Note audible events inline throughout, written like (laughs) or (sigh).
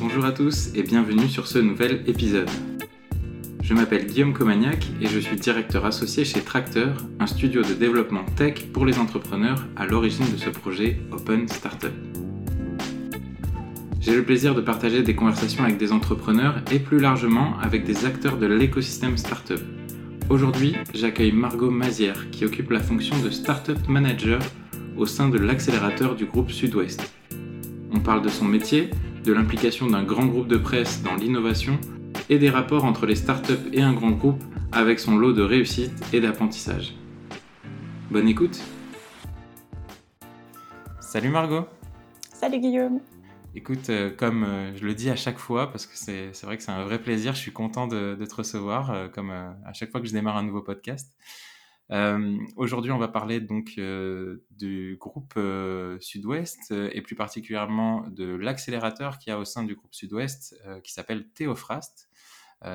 Bonjour à tous et bienvenue sur ce nouvel épisode. Je m'appelle Guillaume Comagnac et je suis directeur associé chez Tracteur, un studio de développement tech pour les entrepreneurs à l'origine de ce projet Open Startup. J'ai le plaisir de partager des conversations avec des entrepreneurs et plus largement avec des acteurs de l'écosystème startup. Aujourd'hui, j'accueille Margot Mazière qui occupe la fonction de Startup Manager au sein de l'accélérateur du groupe Sud-Ouest. On parle de son métier, de l'implication d'un grand groupe de presse dans l'innovation et des rapports entre les startups et un grand groupe avec son lot de réussite et d'apprentissage. Bonne écoute Salut Margot Salut Guillaume Écoute, euh, comme euh, je le dis à chaque fois, parce que c'est vrai que c'est un vrai plaisir, je suis content de, te recevoir, euh, comme à chaque fois que je démarre un nouveau podcast. Aujourd'hui, on va parler donc du groupe Sud-Ouest et plus particulièrement de l'accélérateur qu'il y a au sein du groupe Sud-Ouest qui s'appelle Théophrast.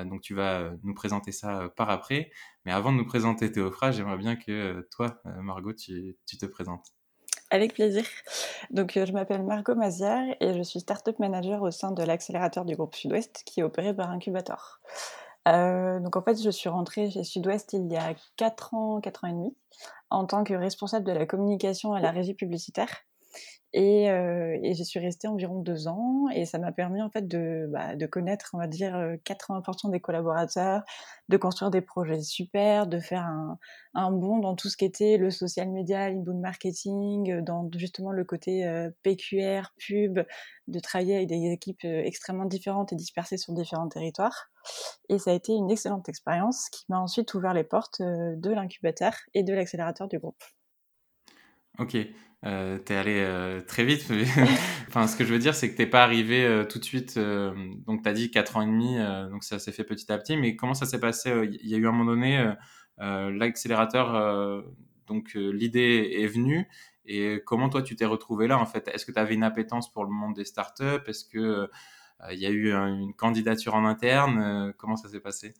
donc, tu vas nous présenter ça par après. Mais avant de nous présenter Théophrast, j'aimerais bien que toi, Margot, tu, tu te présentes. Avec plaisir. Donc, je m'appelle Margot Mazière et je suis Startup Manager au sein de l'accélérateur du groupe Sud-Ouest qui est opéré par Incubator. Euh, donc en fait, je suis rentrée chez Sud-Ouest il y a 4 ans, 4 ans et demi, en tant que responsable de la communication à la régie publicitaire. Et, euh, et j'y suis restée environ deux ans et ça m'a permis en fait de, bah, de connaître, on va dire, 80% euh, des collaborateurs, de construire des projets super, de faire un, un bond dans tout ce qui était le social media, l'inbound marketing, euh, dans justement le côté euh, PQR, pub, de travailler avec des équipes extrêmement différentes et dispersées sur différents territoires. Et ça a été une excellente expérience qui m'a ensuite ouvert les portes de l'incubateur et de l'accélérateur du groupe. Ok, euh, t'es allé euh, très vite. (laughs) (laughs) enfin, ce que je veux dire, c'est que t'es pas arrivé euh, tout de suite. Euh, donc, t'as dit 4 ans et demi, donc ça s'est fait petit à petit. Mais comment ça s'est passé Il y a eu un moment donné, l'accélérateur, donc l'idée est venue. Et comment toi, tu t'es retrouvé là en fait? Est-ce que tu avais une appétence pour le monde des startups? Est-ce que il y a eu une candidature en interne Comment ça s'est passé?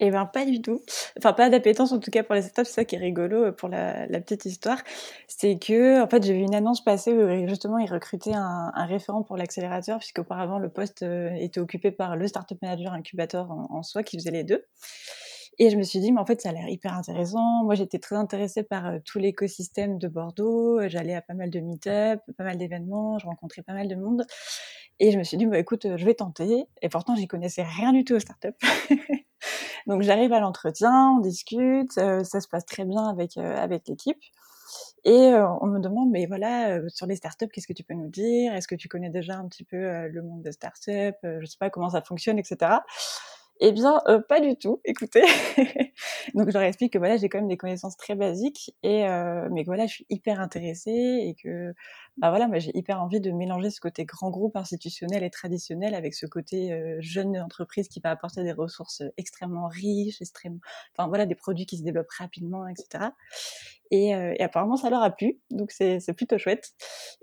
Eh bien, pas du tout. Enfin, pas d'appétence en tout cas pour les startups. C'est ça qui est rigolo euh, pour la, petite histoire. C'est que, en fait, j'ai vu une annonce passer où justement ils recrutaient un, référent pour l'accélérateur, puisqu'auparavant le poste euh, était occupé par le startup manager incubateur en, soi qui faisait les deux. Et je me suis dit, mais en fait, ça a l'air hyper intéressant. Moi, j'étais très intéressée par euh, tout l'écosystème de Bordeaux. J'allais à pas mal de meet-up, pas mal d'événements, je rencontrais pas mal de monde. Et je me suis dit, bah, écoute, je vais tenter. Et pourtant, j'y connaissais rien du tout aux startups. (laughs) Donc j'arrive à l'entretien, on discute, euh, ça se passe très bien avec, euh, avec l'équipe. Et euh, on me demande, mais voilà, sur les startups, qu'est-ce que tu peux nous dire? Est-ce que tu connais déjà un petit peu le monde des startups Je sais pas comment ça fonctionne, etc. Eh bien, pas du tout. Écoutez, (laughs) donc je leur explique que voilà, j'ai quand même des connaissances très basiques, et mais voilà, je suis hyper intéressée et que bah voilà, moi j'ai hyper envie de mélanger ce côté grand groupe institutionnel et traditionnel avec ce côté euh, jeune entreprise qui va apporter des ressources extrêmement riches, extrêmement, enfin voilà, des produits qui se développent rapidement, etc. Et, euh, et apparemment ça leur a plu, donc c'est plutôt chouette.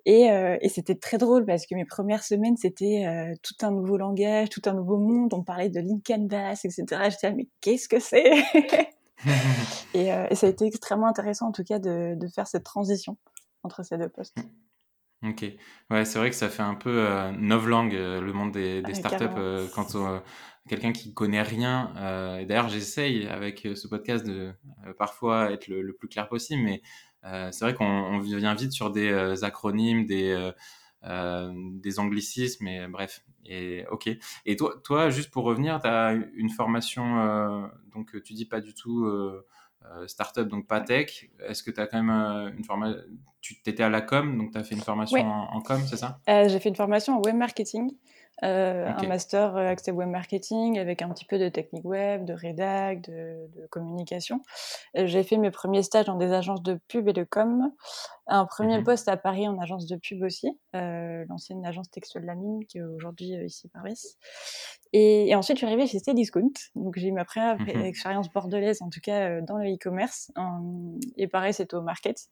Et, euh, et c'était très drôle parce que mes premières semaines c'était euh, tout un nouveau langage, tout un nouveau monde. On parlait de link canvas, etc. J'étais mais qu'est-ce que c'est? (laughs) Et, et, ça a été extrêmement intéressant en tout cas de, de faire cette transition entre ces deux postes. Ok, ouais, c'est vrai que ça fait un peu euh, novlangue euh, le monde des, des startups euh, quand euh, quelqu'un qui connaît rien. et D'ailleurs, j'essaye avec ce podcast de parfois être le, plus clair possible, mais c'est vrai qu'on vient vite sur des acronymes, des des anglicismes, et bref. Et ok. Et toi, toi, juste pour revenir, tu as une formation, donc tu dis pas du tout startup, donc pas tech. Est-ce que tu as quand même euh, une formation Tu étais à la com, donc tu as fait une formation en, com, c'est ça? Euh, J'ai fait une formation en web marketing. Un master accès web marketing avec un petit peu de technique web, de rédac, de, communication. J'ai fait mes premiers stages dans des agences de pub et de com. Un premier mmh poste à Paris en agence de pub aussi, l'ancienne agence textuelle de la mine qui est aujourd'hui ici à Paris. Et, ensuite, je suis arrivée chez Cdiscount. Donc, j'ai eu ma première mmh expérience bordelaise, en tout cas euh, dans le e-commerce. et pareil, c'était au market.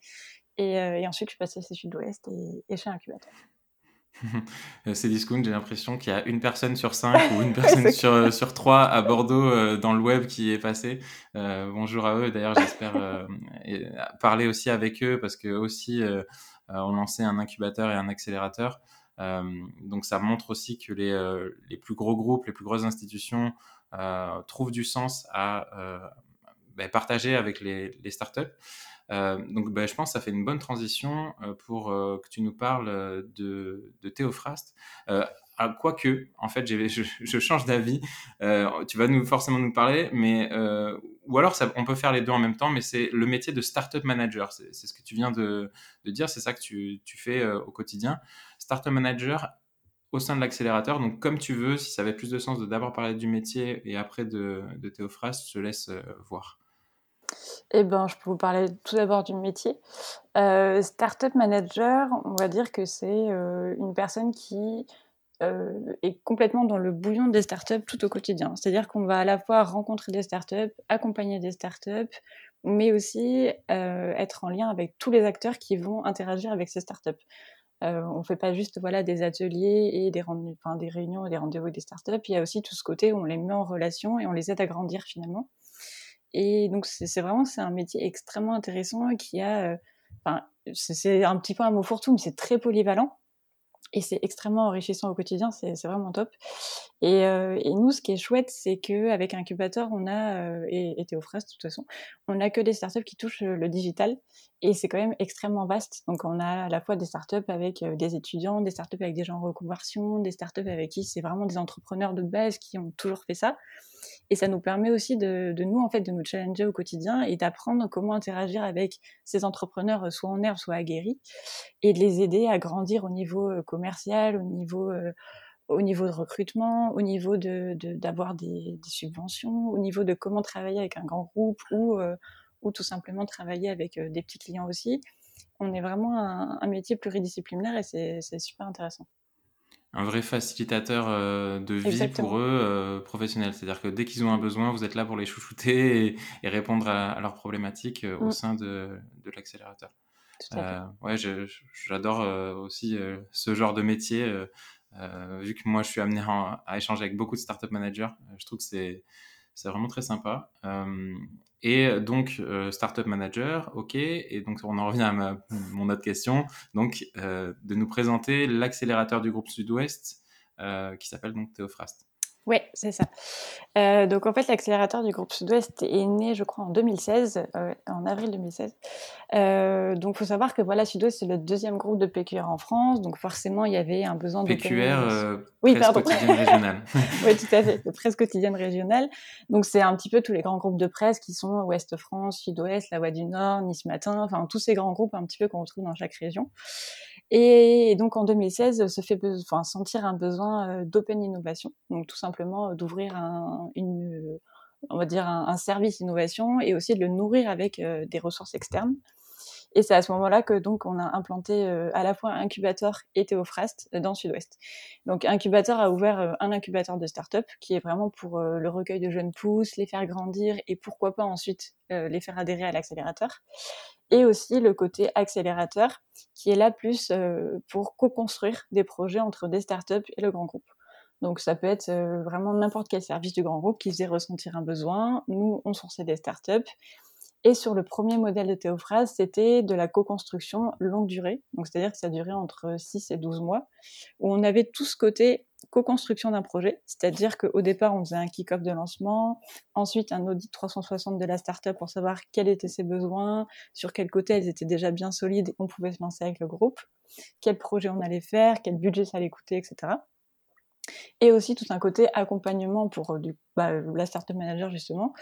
Et, euh, et, ensuite, je suis passée chez Sud-Ouest et, et chez Incubateur. (laughs) Cdiscount, j'ai l'impression qu'il y a une personne sur cinq ou une (laughs) personne sur, euh, sur trois à Bordeaux dans le web qui est passée. bonjour à eux. D'ailleurs, j'espère parler aussi avec eux parce que aussi, on lançait un incubateur et un accélérateur. donc ça montre aussi que les, les plus gros groupes, les plus grosses institutions trouvent du sens à bah, partager avec les, les startups. Euh, donc, bah, je pense que ça fait une bonne transition euh, pour euh, que tu nous parles de, de Théophraste. Quoique, en fait, (laughs) je, je, change d'avis. tu vas nous, forcément nous parler, mais ou alors ça, on peut faire les deux en même temps, mais c'est le métier de startup manager. C'est ce que tu viens de, de dire, c'est ça que tu, tu fais au quotidien. Startup manager au sein de l'accélérateur. Donc, comme tu veux, si ça avait plus de sens de d'abord parler du métier et après de, de Théophraste, je te laisse voir. Eh ben, je peux vous parler tout d'abord du métier. Euh, startup manager, on va dire que c'est euh, une personne qui euh, est complètement dans le bouillon des startups tout au quotidien. C'est-à-dire qu'on va à la fois rencontrer des startups, accompagner des startups, mais aussi être en lien avec tous les acteurs qui vont interagir avec ces startups. on ne fait pas juste voilà, des ateliers et des, des réunions et des rendez-vous des startups. Il y a aussi tout ce côté où on les met en relation et on les aide à grandir finalement. Et donc, c'est vraiment c'est un métier extrêmement intéressant qui a. Euh, enfin, c'est un petit peu un mot fourre-tout, mais c'est très polyvalent. Et c'est extrêmement enrichissant au quotidien, c'est vraiment top. Et, euh, et, nous, ce qui est chouette, c'est qu'avec Incubator, on a, euh, et, et Théophras de toute façon, on n'a que des startups qui touchent le digital. Et c'est quand même extrêmement vaste. Donc on a à la fois des startups avec des étudiants, des startups avec des gens en reconversion, des startups avec qui c'est vraiment des entrepreneurs de base qui ont toujours fait ça. Et ça nous permet aussi de, nous, en fait, de nous challenger au quotidien et d'apprendre comment interagir avec ces entrepreneurs, euh, soit en herbe, soit aguerris, et de les aider à grandir au niveau euh, commercial, au niveau, euh, au niveau de recrutement, au niveau de, d'avoir des, subventions, au niveau de comment travailler avec un grand groupe ou, ou tout simplement travailler avec des petits clients aussi. On est vraiment un, un métier pluridisciplinaire et c'est super intéressant un vrai facilitateur euh, de vie pour eux, euh, professionnels. C'est-à-dire que dès qu'ils ont un besoin, vous êtes là pour les chouchouter et, répondre à, leurs problématiques euh, au mm. sein de, de l'accélérateur. ouais, j'adore aussi ce genre de métier. vu que moi, je suis amené à échanger avec beaucoup de startup managers, je trouve que c'est vraiment très sympa. Et donc, euh, Startup Manager, ok. Et donc, on en revient à ma, mon autre question. Donc, euh, de nous présenter l'accélérateur du groupe Sud-Ouest euh, qui s'appelle donc Théophraste. Oui, c'est ça. Euh, donc en fait, l'accélérateur du groupe Sud-Ouest est né, je crois, en 2016, euh, en avril 2016. Euh, donc il faut savoir que voilà, Sud-Ouest c'est le deuxième groupe de PQR en France, donc forcément il y avait un besoin de PQR, oui, presse quotidienne régionale. (laughs) oui, tout à fait, presse quotidienne régionale. Donc c'est un petit peu tous les grands groupes de presse qui sont Ouest France, Sud-Ouest, La Voix du Nord, Nice Matin, enfin tous ces grands groupes un petit peu qu'on retrouve dans chaque région. Et donc en 2016, se fait enfin, sentir un besoin euh, d'open innovation, donc tout simplement euh, d'ouvrir un, une, on va dire un, service innovation et aussi de le nourrir avec euh, des ressources externes. Et c'est à ce moment-là que donc on a implanté à la fois Incubator et Théophraste dans Sud-Ouest. Donc Incubator a ouvert un incubateur de start-up qui est vraiment pour le recueil de jeunes pousses, les faire grandir et pourquoi pas ensuite les faire adhérer à l'accélérateur et aussi le côté accélérateur qui est là plus euh, pour co-construire des projets entre des startups et le grand groupe. Donc ça peut être euh, vraiment n'importe quel service du grand groupe qui faisait ressentir un besoin. Nous, on sourçait des startups. Et sur le premier modèle de Théophrase, c'était de la co-construction longue durée. Donc c'est-à-dire que ça durait entre 6 et 12 mois, où on avait tout ce côté co-construction d'un projet, c'est-à-dire qu'au départ, on faisait un kick-off de lancement, ensuite un audit 360 de la startup pour savoir quels étaient ses besoins, sur quel côté elles étaient déjà bien solides on pouvait se lancer avec le groupe, quel projet on allait faire, quel budget ça allait coûter, etc. Et aussi tout un côté accompagnement pour euh, du, bah, la startup manager justement,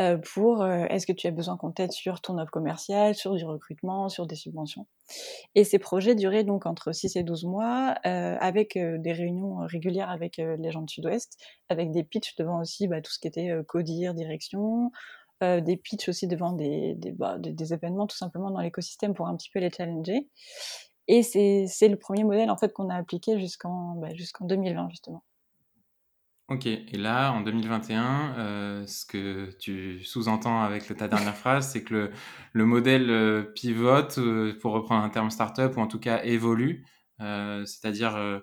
euh, pour euh, est-ce que tu as besoin qu'on t'aide sur ton offre commerciale, sur du recrutement, sur des subventions? Et ces projets duraient donc entre 6 et 12 mois, avec des réunions régulières avec les gens de Sud-Ouest, avec des pitchs devant aussi bah, tout ce qui était codir, direction, des pitchs aussi devant bah, des, événements tout simplement dans l'écosystème pour un petit peu les challenger. Et c'est le premier modèle en fait qu'on a appliqué jusqu'en bah, jusqu'en 2020 justement. Ok, et là en 2021, euh, ce que tu sous-entends avec ta dernière phrase, c'est que le, le modèle euh, pivote, euh, pour reprendre un terme startup, ou en tout cas évolue, c'est-à-dire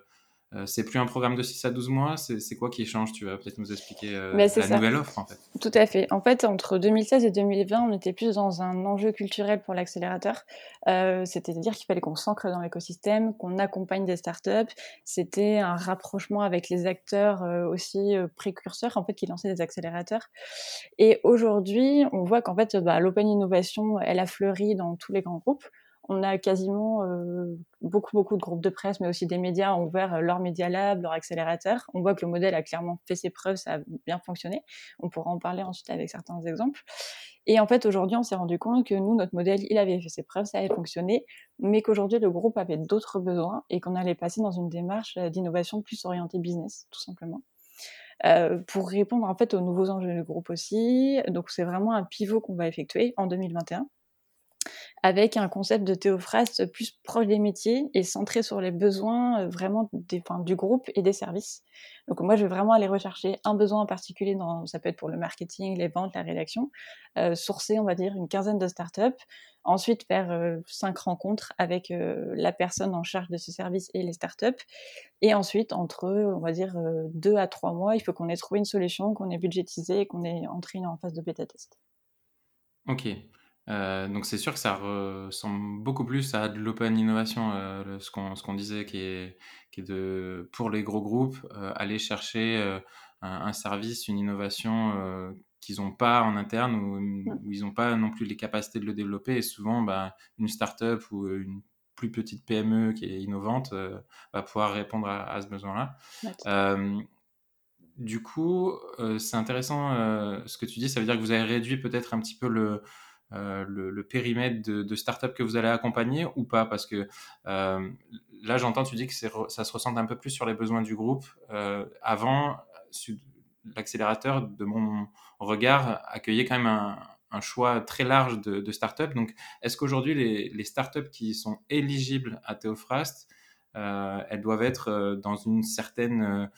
euh, c'est plus un programme de 6 à 12 mois, c'est quoi qui change? Tu vas peut-être nous expliquer euh, la nouvelle offre en fait. Tout à fait. En fait, entre 2016 et 2020, on était plus dans un enjeu culturel pour l'accélérateur. Euh, C'est-à-dire qu'il fallait qu'on s'ancre dans l'écosystème, qu'on accompagne des startups. C'était un rapprochement avec les acteurs euh, aussi précurseurs en fait qui lançaient des accélérateurs. Et aujourd'hui, on voit qu'en fait, bah, l'open innovation, elle a fleuri dans tous les grands groupes on a quasiment euh, beaucoup, beaucoup de groupes de presse, mais aussi des médias ont ouvert leur Media Lab, leur accélérateur. On voit que le modèle a clairement fait ses preuves, ça a bien fonctionné. On pourra en parler ensuite avec certains exemples. Et en fait, aujourd'hui, on s'est rendu compte que nous, notre modèle, il avait fait ses preuves, ça avait fonctionné, mais qu'aujourd'hui, le groupe avait d'autres besoins et qu'on allait passer dans une démarche euh, d'innovation plus orientée business, tout simplement. Euh, pour répondre en fait aux nouveaux enjeux du groupe aussi. Donc c'est vraiment un pivot qu'on va effectuer en 2021 avec un concept de Théophraste plus proche des métiers et centré sur les besoins euh, vraiment du groupe et des services. Donc moi, je vais vraiment aller rechercher un besoin en particulier, dans, ça peut être pour le marketing, les ventes, la rédaction, euh, sourcer, on va dire, une quinzaine de startups, ensuite faire euh, cinq rencontres avec la personne en charge de ce service et les startups, et ensuite, entre, on va dire, deux à trois mois, il faut qu'on ait trouvé une solution, qu'on ait budgétisé et qu'on ait entré en phase de bêta test. Ok. Euh, donc c'est sûr que ça ressemble beaucoup plus à de l'open innovation, euh, ce qu'on disait qui est qui est de pour les gros groupes, euh, aller chercher, un un service, une innovation, qu'ils n'ont pas en interne ou où ils n'ont pas non plus les capacités de le développer et souvent, bah, une start-up ou, une plus petite PME qui est innovante, va pouvoir répondre à à ce besoin-là. du coup, c'est intéressant, ce que tu dis. Ça veut dire que vous avez réduit peut-être un petit peu le euh, le, périmètre de, de start-up que vous allez accompagner ou pas? Parce que euh, là, j'entends, tu dis que ça se ressent un peu plus sur les besoins du groupe. Euh, avant, l'accélérateur, de mon regard, accueillait quand même un, choix très large de, de start-up. Donc, est-ce qu'aujourd'hui, les, les start-up qui sont éligibles à Théophrast, elles doivent être dans une certaine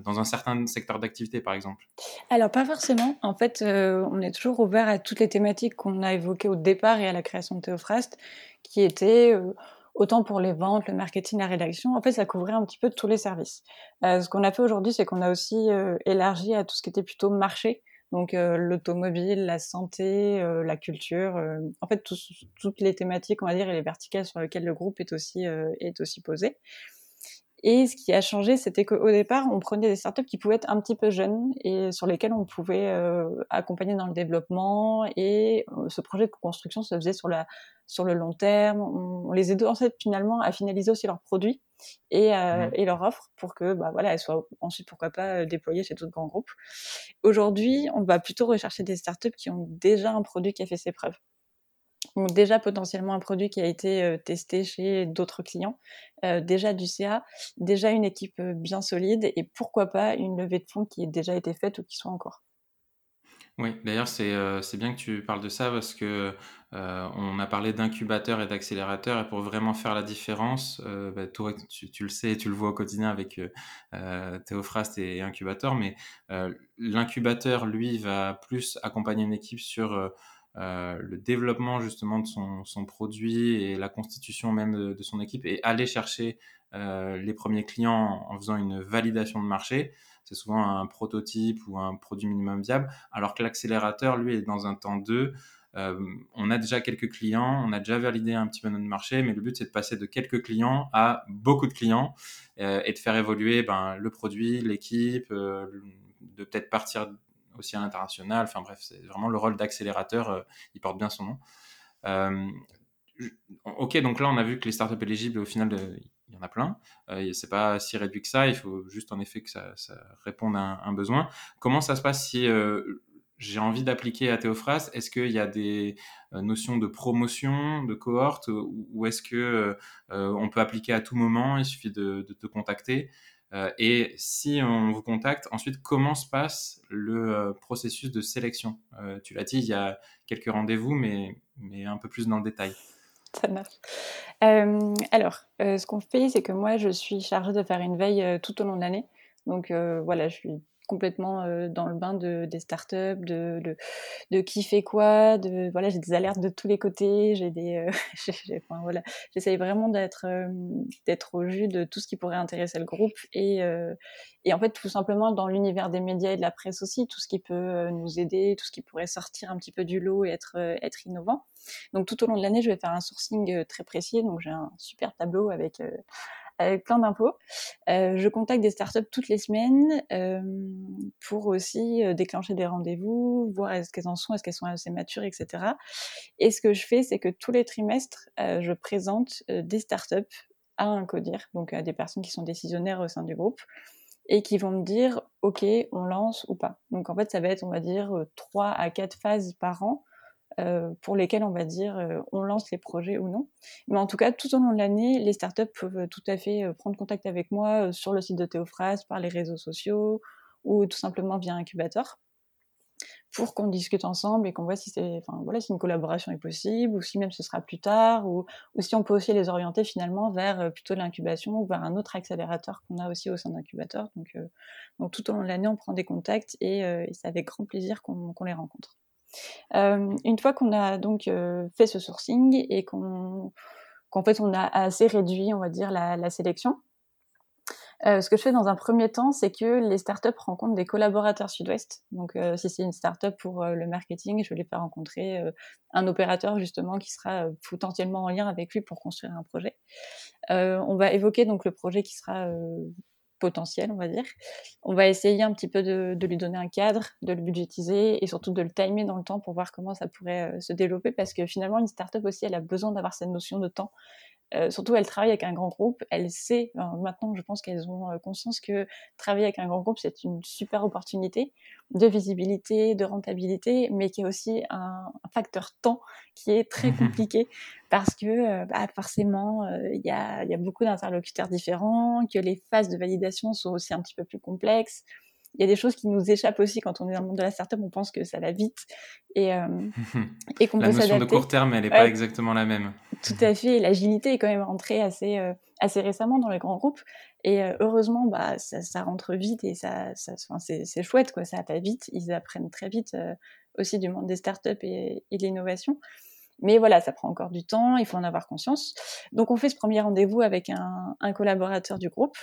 dans un certain secteur d'activité, par exemple Alors, pas forcément. En fait, euh, on est toujours ouvert à toutes les thématiques qu'on a évoquées au départ et à la création de Théophrast, qui étaient euh, autant pour les ventes, le marketing, la rédaction. En fait, ça couvrait un petit peu tous les services. ce qu'on a fait aujourd'hui, c'est qu'on a aussi élargi à tout ce qui était plutôt marché. Donc l'automobile, la santé, la culture, en fait toutes les thématiques, on va dire, et les verticales sur lesquelles le groupe est aussi est aussi posé. Et ce qui a changé, c'était qu'au départ, on prenait des startups qui pouvaient être un petit peu jeunes et sur lesquelles on pouvait euh, accompagner dans le développement. Et euh, ce projet de construction se faisait sur, la, sur le long terme. On, les aidait en fait finalement à finaliser aussi leurs produits et, euh, mmh. et leur offre pour que bah, voilà, elles soient ensuite, pourquoi pas, déployées chez d'autres grands groupes. Aujourd'hui, on va plutôt rechercher des startups qui ont déjà un produit qui a fait ses preuves ont déjà potentiellement un produit qui a été testé chez d'autres clients, déjà du CA, déjà une équipe bien solide et pourquoi pas une levée de fonds qui ait déjà été faite ou qui soit encore. Oui, d'ailleurs, c'est bien que tu parles de ça parce que on a parlé d'incubateur et d'accélérateur et pour vraiment faire la différence, bah, tu, le sais, tu le vois au quotidien avec Théophraste et, et Incubateur, mais l'incubateur, lui, va plus accompagner une équipe sur euh, le développement justement de son, produit et la constitution même de, son équipe et aller chercher euh, les premiers clients en, faisant une validation de marché. C'est souvent un prototype ou un produit minimum viable, alors que l'accélérateur, lui, est dans un temps 2. Euh, on a déjà quelques clients, on a déjà validé un petit peu notre marché, mais le but c'est de passer de quelques clients à beaucoup de clients et de faire évoluer ben, le produit, l'équipe, de peut-être partir aussi à l'international. Enfin bref, c'est vraiment le rôle d'accélérateur, euh, il porte bien son nom. Euh, ok, donc là on a vu que les startups éligibles, au final, euh, il y en a plein. Euh, c'est pas si réduit que ça. Il faut juste en effet que ça, réponde à un, besoin. Comment ça se passe si j'ai envie d'appliquer à Théophras? Est-ce qu'il y a des notions de promotion, de cohorte, ou, est-ce que on peut appliquer à tout moment? Il suffit de te contacter. Euh, et si on vous contacte, ensuite, comment se passe le euh, processus de sélection? Euh, Tu l'as dit, il y a quelques rendez-vous, mais, mais un peu plus dans le détail. Ça marche. alors, ce qu'on fait, c'est que moi, je suis chargée de faire une veille tout au long de l'année. Donc voilà, je suis complètement dans le bain de, des startups, de, de, de qui fait quoi, de voilà, j'ai des alertes de tous les côtés, j'ai des, (laughs) enfin, voilà, j'essaye vraiment d'être d'être au jus de tout ce qui pourrait intéresser le groupe et et en fait tout simplement dans l'univers des médias et de la presse aussi, tout ce qui peut nous aider, tout ce qui pourrait sortir un petit peu du lot et être être innovant. Donc tout au long de l'année, je vais faire un sourcing très précis, donc j'ai un super tableau avec avec plein d'impôts. Euh, je contacte des startups toutes les semaines euh, pour aussi euh, déclencher des rendez-vous, voir est-ce qu'elles en sont, est-ce qu'elles sont assez matures, etc. Et ce que je fais, c'est que tous les trimestres, je présente des startups à un codir, donc à des personnes qui sont décisionnaires au sein du groupe et qui vont me dire ok on lance ou pas donc en fait ça va être on va dire trois à quatre phases par an euh, pour lesquels on va dire euh, on lance les projets ou non. Mais en tout cas, tout au long de l'année, les startups peuvent tout à fait euh, prendre contact avec moi sur le site de Théophras, par les réseaux sociaux ou tout simplement via incubateur pour qu'on discute ensemble et qu'on voit si c'est, enfin voilà, si une collaboration est possible ou si même ce sera plus tard ou, si on peut aussi les orienter finalement vers plutôt l'incubation ou vers un autre accélérateur qu'on a aussi au sein d'incubateur. Donc, tout au long de l'année, on prend des contacts et c'est avec grand plaisir qu'on les rencontre. Euh, une fois qu'on a donc euh, fait ce sourcing et qu'on qu'en fait on a assez réduit, on va dire, la, sélection, euh, ce que je fais dans un premier temps, c'est que les startups rencontrent des collaborateurs Sud-Ouest. Donc, si c'est une startup pour le marketing, je vais les faire rencontrer un opérateur justement qui sera potentiellement en lien avec lui pour construire un projet. on va évoquer donc le projet qui sera potentiel, on va dire. On va essayer un petit peu de, lui donner un cadre, de le budgétiser et surtout de le timer dans le temps pour voir comment ça pourrait euh, se développer parce que finalement, une startup aussi, elle a besoin d'avoir cette notion de temps euh, surtout, elle travaille avec un grand groupe. Elle sait, maintenant, je pense qu'elles ont euh, conscience que travailler avec un grand groupe, c'est une super opportunité de visibilité, de rentabilité, mais qui est aussi un, facteur temps qui est très (laughs) compliqué parce que euh, bah, forcément, il y, a, y, a, beaucoup d'interlocuteurs différents, que les phases de validation sont aussi un petit peu plus complexes il y a des choses qui nous échappent aussi quand on est dans le monde de la startup. On pense que ça va vite et, euh, (laughs) et qu'on peut s'adapter. La notion de court terme, elle n'est pas exactement la même. Tout à fait. L'agilité est quand même rentrée assez, euh, assez récemment dans les grands groupes. Et euh, heureusement, bah, ça, ça, rentre vite et ça, ça c'est chouette. Quoi. Ça va vite. Ils apprennent très vite aussi du monde des startups et, et de l'innovation. Mais voilà, ça prend encore du temps, il faut en avoir conscience. Donc on fait ce premier rendez-vous avec un, un collaborateur du groupe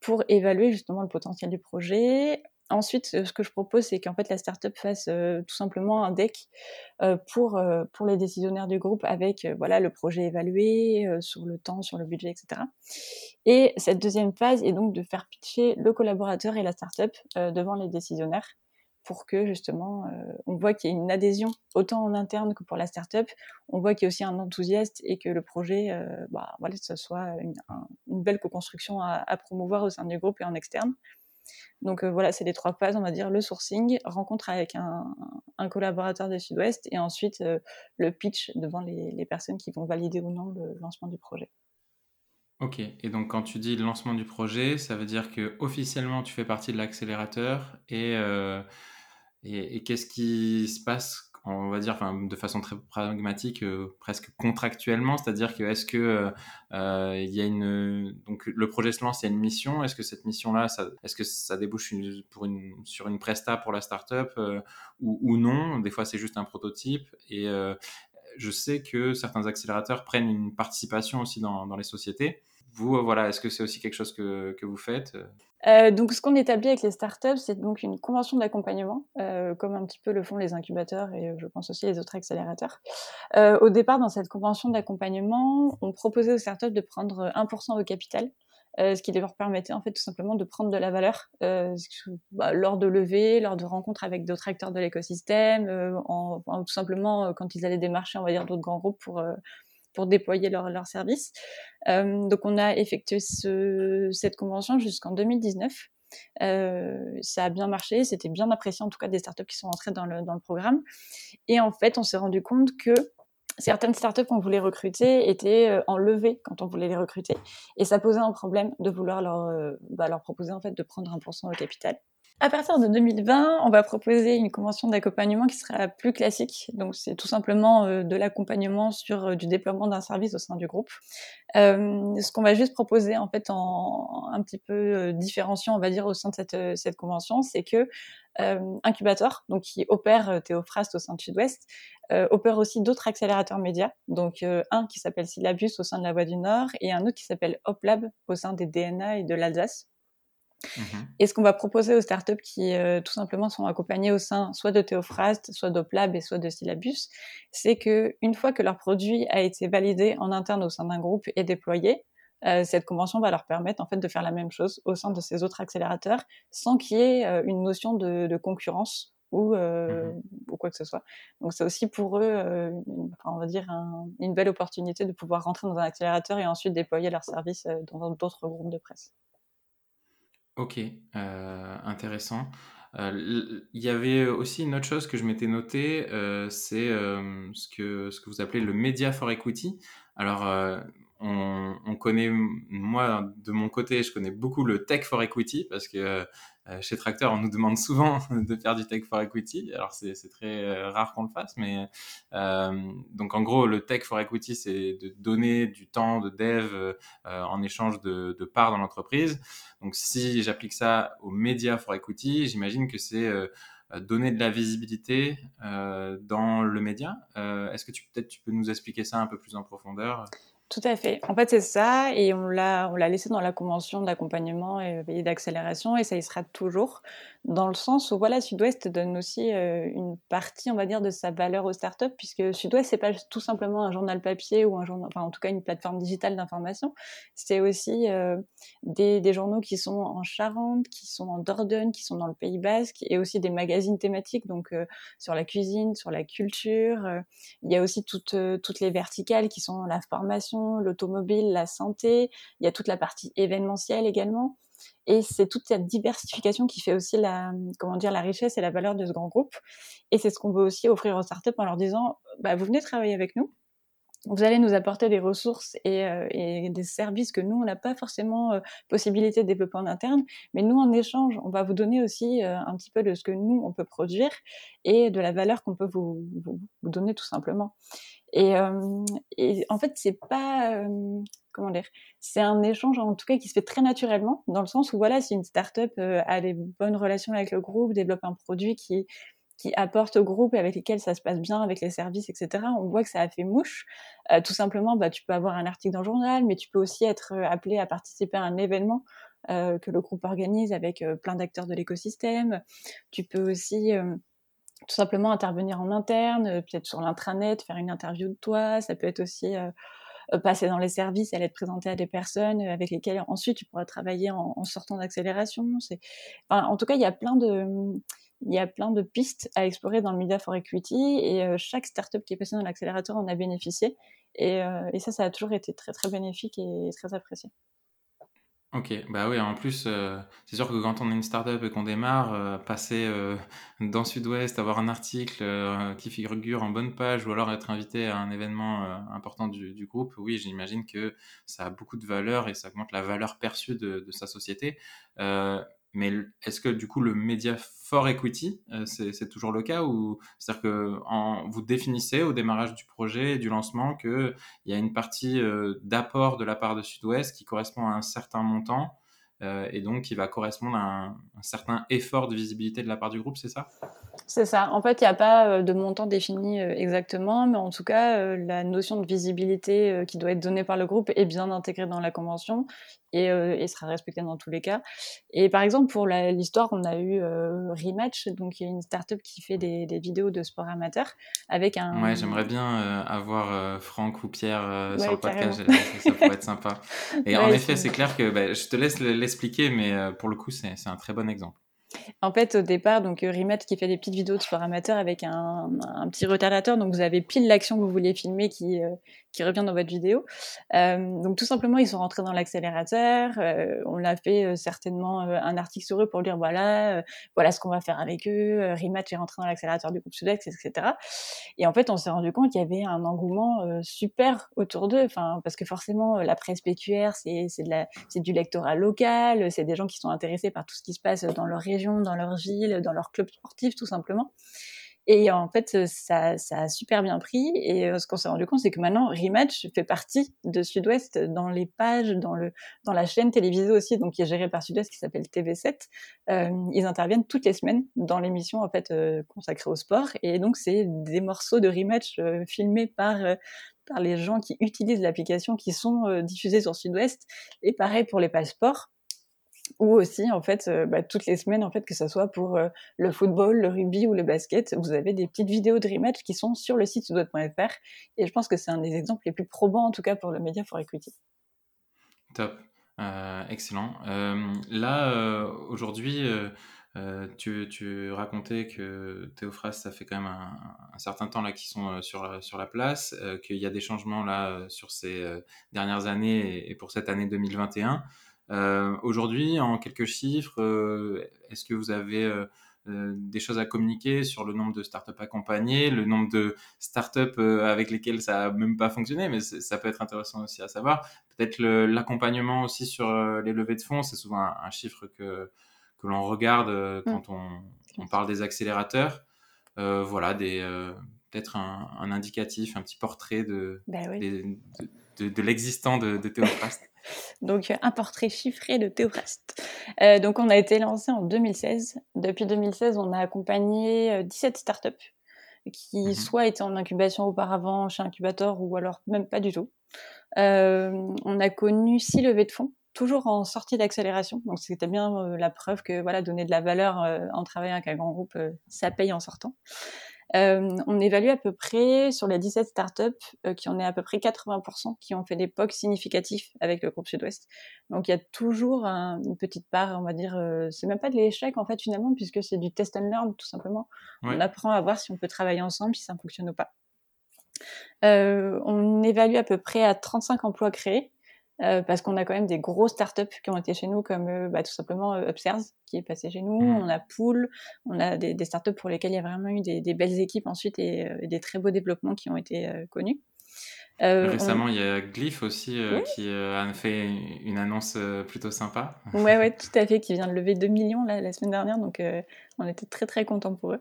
pour évaluer justement le potentiel du projet. Ensuite, ce que je propose, c'est qu'en fait la startup fasse euh, tout simplement un deck euh, pour euh, pour les décisionnaires du groupe avec voilà le projet évalué sur le temps, sur le budget, etc. Et cette deuxième phase est donc de faire pitcher le collaborateur et la startup devant les décisionnaires pour que justement euh, on voit qu'il y a une adhésion autant en interne que pour la startup. On voit qu'il y a aussi un enthousiasme et que le projet, euh, bah, voilà, ce soit une, belle co-construction à, promouvoir au sein du groupe et en externe. Donc euh, voilà, c'est les trois phases, on va dire le sourcing, rencontre avec un, collaborateur des Sud-Ouest et ensuite le pitch devant les, personnes qui vont valider ou non le lancement du projet. Ok, et donc quand tu dis lancement du projet, ça veut dire que officiellement tu fais partie de l'accélérateur et et, qu'est-ce qui se passe, on va dire, de façon très pragmatique, euh, presque contractuellement, c'est-à-dire que est-ce que euh, il y a une, donc le projet se lance, il y a une mission, est-ce que cette mission-là, est-ce que ça débouche pour une, sur une presta pour la startup euh, ou, non? Des fois, c'est juste un prototype. Et je sais que certains accélérateurs prennent une participation aussi dans les sociétés. Vous, voilà, est-ce que c'est aussi quelque chose que, vous faites euh, donc, ce qu'on établit avec les startups, c'est donc une convention d'accompagnement, euh, comme un petit peu le font les incubateurs et euh, je pense aussi les autres accélérateurs. Euh, au départ, dans cette convention d'accompagnement, on proposait aux startups de prendre 1% au capital, euh, ce qui leur permettait en fait tout simplement de prendre de la valeur bah, lors de levées, lors de rencontres avec d'autres acteurs de l'écosystème, tout simplement quand ils allaient démarcher, on va dire, d'autres grands groupes pour pour déployer leurs leur services. Euh, donc on a effectué ce, cette convention jusqu'en 2019. Euh, ça a bien marché, c'était bien apprécié en tout cas des startups qui sont entrées dans le, dans le programme. Et en fait, on s'est rendu compte que certaines startups qu'on voulait recruter étaient euh, en levée quand on voulait les recruter. Et ça posait un problème de vouloir leur, bah, leur proposer en fait de prendre 1% au capital. À partir de 2020, on va proposer une convention d'accompagnement qui sera plus classique. Donc, c'est tout simplement euh, de l'accompagnement sur euh, du déploiement d'un service au sein du groupe. Euh, ce qu'on va juste proposer, en fait, en, un petit peu euh, différenciant, on va dire, au sein de cette, convention, c'est que Incubator, donc qui opère Théophrast au sein de Sud-Ouest, opère aussi d'autres accélérateurs médias. Donc, un qui s'appelle Syllabus au sein de la Voie du Nord et un autre qui s'appelle HopLab au sein des DNA et de l'Alsace. Mmh et ce qu'on va proposer aux startups qui euh, tout simplement sont accompagnées au sein soit de Théophrast, soit d'Oplab et soit de Syllabus, c'est que une fois que leur produit a été validé en interne au sein d'un groupe et déployé, euh, cette convention va leur permettre en fait de faire la même chose au sein de ces autres accélérateurs sans qu'il y ait euh, une notion de, de concurrence ou, mmh ou, quoi que ce soit. Donc c'est aussi pour eux, on va dire, une belle opportunité de pouvoir rentrer dans un accélérateur et ensuite déployer leurs services dans d'autres groupes de presse. Ok, euh, intéressant. Euh, il y avait aussi une autre chose que je m'étais noté, euh, c'est ce, que, ce que vous appelez le Media for Equity. Alors, on, connaît, moi, de mon côté, je connais beaucoup le Tech for Equity parce que euh, chez Tracteur, on nous demande souvent (laughs) de faire du Tech for Equity. Alors, c'est très euh, rare qu'on le fasse, mais euh, donc en gros, le Tech for Equity, c'est de donner du temps de dev en échange de, parts dans l'entreprise. Donc, si j'applique ça au Media for Equity, j'imagine que c'est donner de la visibilité dans le média. Est-ce que tu peut-être tu peux nous expliquer ça un peu plus en profondeur? Tout à fait. En fait, c'est ça, et on l'a, on l'a laissé dans la convention d'accompagnement et, d'accélération, et ça y sera toujours, dans le sens où voilà, Sud-Ouest donne aussi euh, une partie, on va dire, de sa valeur aux startups, puisque Sud-Ouest c'est pas tout simplement un journal papier ou un journal, enfin en tout cas une plateforme digitale d'information, c'est aussi euh, des, journaux qui sont en Charente, qui sont en Dordogne, qui sont dans le Pays Basque, et aussi des magazines thématiques, donc euh, sur la cuisine, sur la culture. il y a aussi toutes toutes les verticales qui sont la formation l'automobile, la santé, il y a toute la partie événementielle également. Et c'est toute cette diversification qui fait aussi la, comment dire, la richesse et la valeur de ce grand groupe. Et c'est ce qu'on veut aussi offrir aux startups en leur disant, bah, vous venez travailler avec nous. Vous allez nous apporter des ressources et, euh, des services que nous, on n'a pas forcément euh, possibilité de développer en interne. Mais nous, en échange, on va vous donner aussi euh, un petit peu de ce que nous, on peut produire et de la valeur qu'on peut vous, donner tout simplement. Et, en fait, c'est pas c'est un échange en tout cas qui se fait très naturellement, dans le sens où voilà, si une startup euh, a des bonnes relations avec le groupe, développe un produit qui qui apporte au groupe et avec lesquels ça se passe bien, avec les services, etc. On voit que ça a fait mouche. Euh, tout simplement, bah, tu peux avoir un article dans le journal, mais tu peux aussi être appelé à participer à un événement euh, que le groupe organise avec plein d'acteurs de l'écosystème. Tu peux aussi tout simplement intervenir en interne, euh, peut-être sur l'intranet, faire une interview de toi. Ça peut être aussi euh, euh, passer dans les services, aller te présenter à des personnes avec lesquelles ensuite tu pourras travailler en, sortant d'accélération. En tout cas, il y a plein de pistes à explorer dans le Media for Equity et chaque startup qui est passée dans l'accélérateur en a bénéficié. Et, et, ça, ça a toujours été très très bénéfique et très apprécié. Ok, bah oui, en plus, euh, c'est sûr que quand on est une startup et qu'on démarre, euh, passer euh, dans Sud-Ouest, avoir un article qui figure en bonne page ou alors être invité à un événement important du, groupe, oui, j'imagine que ça a beaucoup de valeur et ça augmente la valeur perçue de sa société. Mais est-ce que du coup le média for equity, euh, c'est toujours le cas ou c'est-à-dire que vous définissez au démarrage du projet, du lancement, qu'il y a une partie euh, d'apport de la part de Sud-Ouest qui correspond à un certain montant euh, et donc qui va correspondre à un, certain effort de visibilité de la part du groupe, c'est ça? C'est ça. En fait, il n'y a pas de montant défini exactement, mais en tout cas, la notion de visibilité qui doit être donnée par le groupe est bien intégrée dans la convention et, et sera respectée dans tous les cas. Et par exemple, pour l'histoire, on a eu Rematch, donc il y a une startup qui fait des, des, vidéos de sport amateur avec un. Ouais, j'aimerais bien avoir Franck ou Pierre sur le podcast, ça pourrait être sympa. (laughs) Et en effet, c'est clair que bah, je te laisse expliquer, mais pour le coup, c'est un très bon exemple. En fait, au départ, donc Rimet qui fait des petites vidéos de sport amateur avec un, petit retardateur, donc vous avez pile l'action que vous voulez filmer qui, euh, qui revient dans votre vidéo. donc tout simplement, ils sont rentrés dans l'accélérateur. on a fait certainement un article sur eux pour dire voilà, voilà ce qu'on va faire avec eux. Rematch est rentré dans l'accélérateur du groupe Sudex, etc. Et en fait, on s'est rendu compte qu'il y avait un engouement super autour d'eux. Enfin, parce que forcément, la presse PQR, c'est c'est du lectorat local, c'est des gens qui sont intéressés par tout ce qui se passe dans leur région, dans leur ville, dans leur club sportif, tout simplement. Et en fait, ça, ça a super bien pris. Et ce qu'on s'est rendu compte, c'est que maintenant, Rematch fait partie de Sud-Ouest dans les pages, dans, le, dans la chaîne télévisée aussi, donc qui est gérée par Sud-Ouest, qui s'appelle TV7. Euh, ils interviennent toutes les semaines dans l'émission en fait euh, consacrée au sport. Et donc, c'est des morceaux de Rematch euh, filmés par par les gens qui utilisent l'application, qui sont diffusés sur Sud-Ouest. Et pareil pour les passeports ou aussi en fait euh, bah, toutes les semaines en fait que ce soit pour euh, le football, le rugby ou le basket, vous avez des petites vidéos de rematch qui sont sur le site sudouest.fr et je pense que c'est un des exemples les plus probants en tout cas pour le média for equity. Top, euh, excellent. là aujourd'hui, tu, racontais que Théophras, ça fait quand même un, certain temps là qu'ils sont sur, sur la place, qu'il y a des changements là sur ces dernières années et pour cette année 2021. Euh, aujourd'hui, en quelques chiffres, euh, est-ce que vous avez euh, des choses à communiquer sur le nombre de startups accompagnées, le nombre de startups avec lesquelles ça n'a même pas fonctionné, mais ça peut être intéressant aussi à savoir. Peut-être l'accompagnement aussi sur les levées de fonds, c'est souvent un, chiffre que, que l'on regarde mmh. quand on, on, parle des accélérateurs. voilà, des, peut-être un, un, indicatif, un petit portrait de, de, de, l'existant de, de Théophraste. (laughs) donc un portrait chiffré de Théophraste. Euh, donc on a été lancé en 2016. Depuis 2016, on a accompagné 17 euh, startups qui mhm. soit étaient en incubation auparavant chez Incubator ou alors même pas du tout. Euh, on a connu six levées de fonds toujours en sortie d'accélération. Donc c'était bien la preuve que voilà donner de la valeur en travaillant avec un grand groupe, ça paye en sortant. Euh, on évalue à peu près sur les 17 startups euh, qui en est à peu près 80% qui ont fait des POC significatifs avec le groupe Sud-Ouest. Donc il y a toujours une petite part, on va dire, euh, c'est même pas de l'échec en fait finalement puisque c'est du test and learn tout simplement. On apprend à voir si on peut travailler ensemble, si ça fonctionne ou pas. on évalue à peu près à 35 emplois créés. Euh, parce qu'on a quand même des grosses startups qui ont été chez nous, comme euh, bah, tout simplement euh, Upstairs, qui est passé chez nous. Mmh. On a Pool, on a des, des, startups pour lesquelles il y a vraiment eu des, des belles équipes ensuite et, des très beaux développements qui ont été connus. Récemment, il y a Glyph aussi qui a fait une annonce plutôt sympa. Ouais, ouais, tout à fait, qui vient de lever 2 millions là, la semaine dernière, donc on était très très contents pour eux.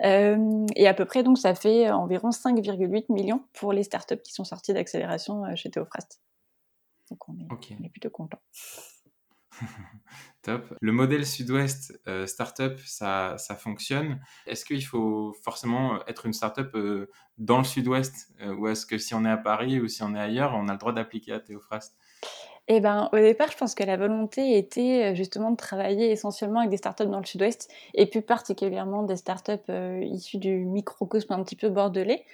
et à peu près, donc, ça fait environ 5,8 millions pour les startups qui sont sorties d'accélération chez Théophrast. Donc on est, plutôt content. (laughs) Top. Le modèle Sud-Ouest euh, startup, ça, ça fonctionne. Est-ce qu'il faut forcément être une startup euh, dans le Sud-Ouest euh, ou est-ce que si on est à Paris ou si on est ailleurs, on a le droit d'appliquer à Théophrast? Eh ben, au départ, je pense que la volonté était justement de travailler essentiellement avec des startups dans le Sud-Ouest et plus particulièrement des startups issues du microcosme un petit peu bordelais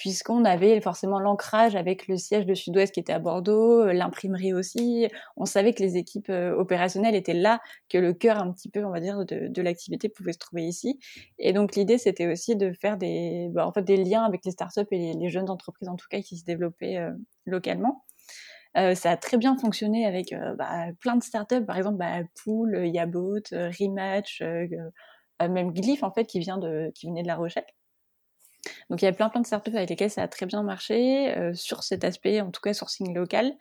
puisqu'on avait forcément l'ancrage avec le siège de Sud-Ouest qui était à Bordeaux, euh, l'imprimerie aussi. On savait que les équipes euh, opérationnelles étaient là, que le cœur un petit peu, on va dire, de, l'activité pouvait se trouver ici. Et donc l'idée, c'était aussi de faire des, bah, en fait, des liens avec les startups et les, jeunes entreprises en tout cas qui se développaient euh, localement. ça a très bien fonctionné avec bah, plein de startups, par exemple bah, Pool, Yabot, Rematch, même Glyph en fait qui vient de qui venait de La Rochelle. Donc il y a plein plein de startups avec lesquelles ça a très bien marché euh, sur cet aspect, en tout cas sourcing local.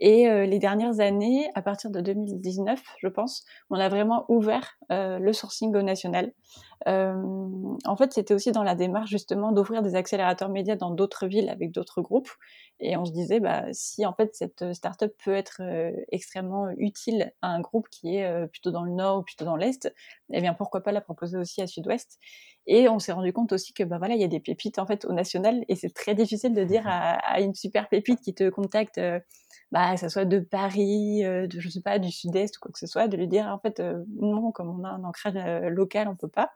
Et euh, les dernières années, à partir de 2019, je pense, on a vraiment ouvert euh, le sourcing au national. en fait, c'était aussi dans la démarche justement d'ouvrir des accélérateurs médias dans d'autres villes avec d'autres groupes. Et on se disait, bah, si en fait cette startup peut être extrêmement utile à un groupe qui est plutôt dans le nord ou plutôt dans l'est, eh bien pourquoi pas la proposer aussi à Sud-Ouest. Et on s'est rendu compte aussi que bah voilà, il y a des pépites en fait au national et c'est très difficile de dire à, à, une super pépite qui te contacte, euh, bah que ça soit de Paris, euh, de je sais pas du Sud-Est ou quoi que ce soit, de lui dire en fait euh, non, comme on a un ancrage local, on peut pas.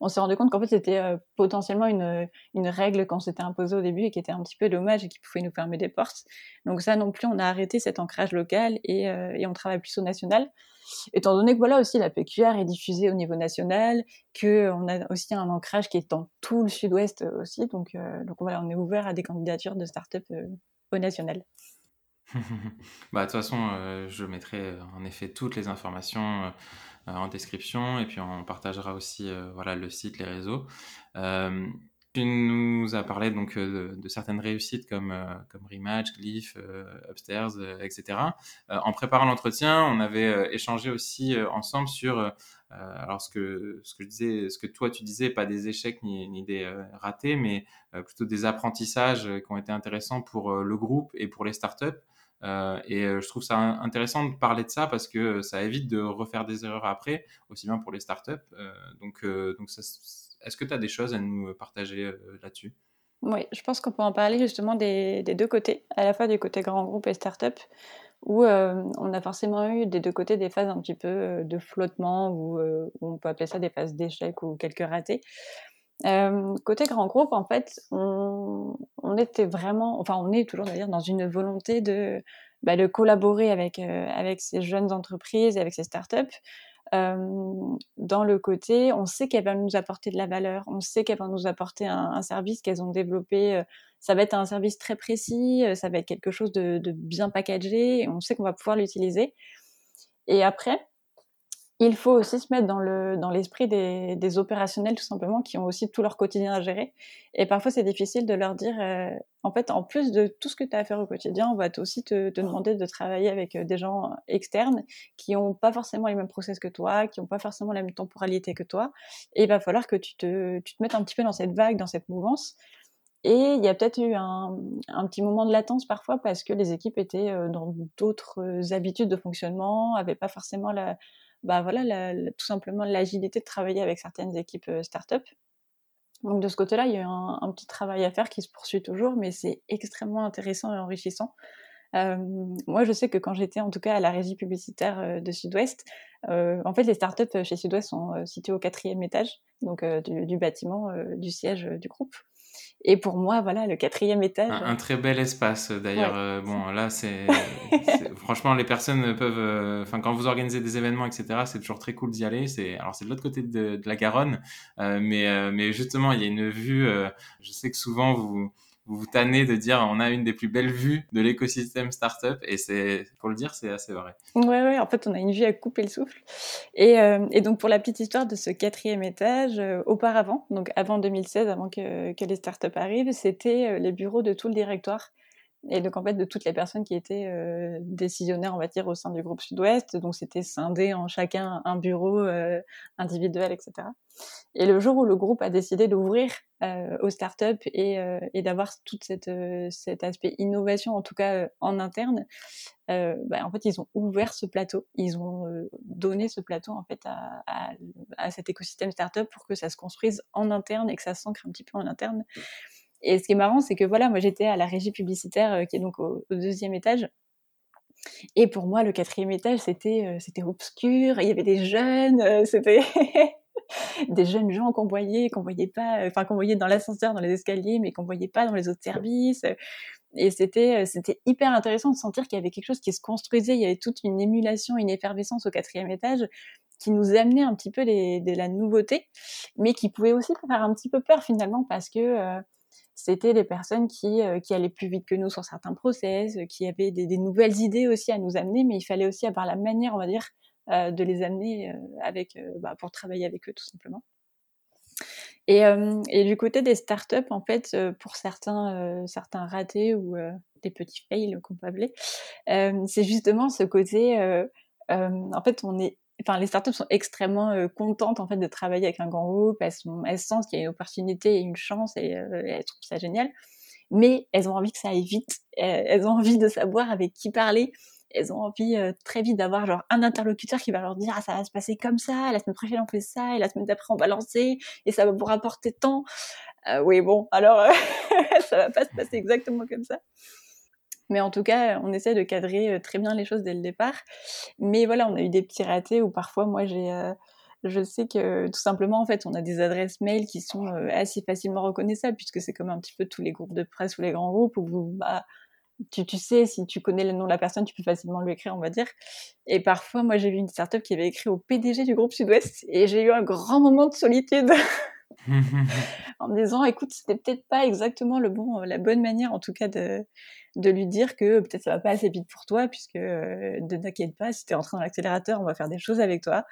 On s'est rendu compte qu'en fait c'était euh, potentiellement une, une règle qu'on s'était imposée au début et qui était un petit peu dommage et qui pouvait nous fermer des portes. Donc ça non plus, on a arrêté cet ancrage local et, euh, et on travaille plus au national. Étant donné que voilà aussi la PQR est diffusée au niveau national, que on a aussi un ancrage qui est dans tout le sud-ouest aussi, donc, euh, donc voilà, on est ouvert à des candidatures de start-up au national. (laughs) bah, de toute façon, je mettrai en effet toutes les informations euh, en description et puis on partagera aussi euh, voilà, le site, les réseaux. Euh, tu nous as parlé donc de, certaines réussites comme, comme Rematch, Glyph, Upstairs, etc. en préparant l'entretien, on avait échangé aussi ensemble sur alors ce que, ce que disais, ce que toi tu disais, pas des échecs ni, ni des ratés, mais plutôt des apprentissages qui ont été intéressants pour le groupe et pour les startups. Euh, et euh, je trouve ça intéressant de parler de ça parce que ça évite de refaire des erreurs après, aussi bien pour les startups. Euh, donc, est-ce que tu as des choses à nous partager là-dessus? Oui, je pense qu'on peut en parler justement des, des, deux côtés, à la fois du côté grand groupe et startup, où on a forcément eu des deux côtés des phases un petit peu de flottement, ou on peut appeler ça des phases d'échec ou quelques ratés. Euh, côté grand groupe, en fait, on, on, était vraiment, enfin, on est toujours d'ailleurs dans une volonté de, bah, de collaborer avec, euh, avec ces jeunes entreprises, avec ces startups. Euh, dans le côté, on sait qu'elles vont nous apporter de la valeur, on sait qu'elles vont nous apporter un, un service qu'elles ont développé. Euh, ça va être un service très précis, euh, ça va être quelque chose de, de bien packagé, et on sait qu'on va pouvoir l'utiliser. Et après, il faut aussi se mettre dans le dans l'esprit des, des, opérationnels tout simplement qui ont aussi tout leur quotidien à gérer. Et parfois c'est difficile de leur dire euh, en fait en plus de tout ce que tu as à faire au quotidien on va aussi te, te, demander de travailler avec euh, des gens externes qui ont pas forcément les mêmes process que toi qui ont pas forcément la même temporalité que toi. Et il va falloir que tu te tu te mettes un petit peu dans cette vague dans cette mouvance. Et il y a peut-être eu un, un, petit moment de latence parfois parce que les équipes étaient euh, dans d'autres habitudes de fonctionnement, avaient pas forcément la, bah voilà, tout simplement l'agilité de travailler avec certaines équipes start-up. Donc de ce côté-là, il y a un, petit travail à faire qui se poursuit toujours, mais c'est extrêmement intéressant et enrichissant. Euh, moi, je sais que quand j'étais en tout cas à la régie publicitaire de Sud-Ouest, euh, en fait, les startups chez Sud-Ouest sont situées au quatrième étage, donc du, bâtiment du siège du groupe. Et pour moi, voilà, le quatrième étage. Un, très bel espace, d'ailleurs. Euh, bon, là, (laughs) c'est. franchement, les personnes peuvent. Euh, enfin, quand vous organisez des événements, etc., c'est toujours très cool d'y aller. C'est alors c'est de l'autre côté de, de, la Garonne, euh, mais mais justement, il y a une vue. je sais que souvent vous vous vous tannez de dire on a une des plus belles vues de l'écosystème startup et c'est pour le dire c'est assez vrai. Ouais ouais en fait on a une vue à couper le souffle et, euh, et donc pour la petite histoire de ce quatrième étage euh, auparavant donc avant 2016 avant que, que les startups arrivent c'était euh, les bureaux de tout le directoire et donc en fait de toutes les personnes qui étaient euh, décisionnaires on va dire au sein du groupe Sud-Ouest donc c'était scindé en chacun un bureau euh, individuel etc et le jour où le groupe a décidé d'ouvrir euh, aux startups et, d'avoir tout cette, cet aspect innovation en tout cas en interne bah, en fait ils ont ouvert ce plateau. Ils ont donné ce plateau en fait à, à cet écosystème startup pour que ça se construise en interne et que ça s'ancre un petit peu en interne et ce qui est marrant, c'est que voilà, moi j'étais à la régie publicitaire euh, qui est donc au, deuxième étage. Et pour moi, le quatrième étage, c'était euh, c'était obscur. Il y avait des jeunes, euh, c'était (laughs) des jeunes gens qu'on voyait, qu'on voyait pas, enfin qu'on voyait dans l'ascenseur, dans les escaliers, mais qu'on voyait pas dans les autres services. Et c'était c'était hyper intéressant de sentir qu'il y avait quelque chose qui se construisait. Il y avait toute une émulation, une effervescence au quatrième étage qui nous amenait un petit peu de la nouveauté, mais qui pouvait aussi faire un petit peu peur finalement parce que c'était des personnes qui, euh, qui allaient plus vite que nous sur certains process, euh, qui avaient des, nouvelles idées aussi à nous amener, mais il fallait aussi avoir la manière, on va dire, euh, de les amener avec, bah, pour travailler avec eux tout simplement. Et, et du côté des startups, en fait, pour certains, certains ratés ou des petits fails qu'on peut appeler, c'est justement ce côté, en fait, on est enfin, les startups sont extrêmement euh, contentes en fait de travailler avec un grand groupe. Elles, sont, sentent qu'il y a une opportunité et une chance et euh, elles trouvent ça génial. Mais elles ont envie que ça aille vite. Elles ont envie de savoir avec qui parler. Elles ont envie euh, très vite d'avoir genre un interlocuteur qui va leur dire ah ça va se passer comme ça. La semaine prochaine on fait ça et la semaine d'après on va lancer et ça va vous rapporter tant. Oui bon alors (laughs) ça va pas se passer exactement comme ça. Mais en tout cas, on essaie de cadrer euh, très bien les choses dès le départ. Mais voilà, on a eu des petits ratés où parfois, moi, j'ai euh, je sais que tout simplement, en fait, on a des adresses mail qui sont assez facilement reconnaissables, puisque c'est comme un petit peu tous les groupes de presse ou les grands groupes où bah, tu, tu, sais, si tu connais le nom de la personne, tu peux facilement lui écrire, on va dire. Et parfois, moi, j'ai vu une startup qui avait écrit au PDG du groupe Sud-Ouest et j'ai eu un grand moment de solitude. (laughs) (laughs) en me disant, écoute, c'était peut-être pas exactement le bon, la bonne manière, en tout cas, de, de lui dire que peut-être ça va pas assez vite pour toi, puisque euh, ne t'inquiète pas, si t'es entré dans l'accélérateur, on va faire des choses avec toi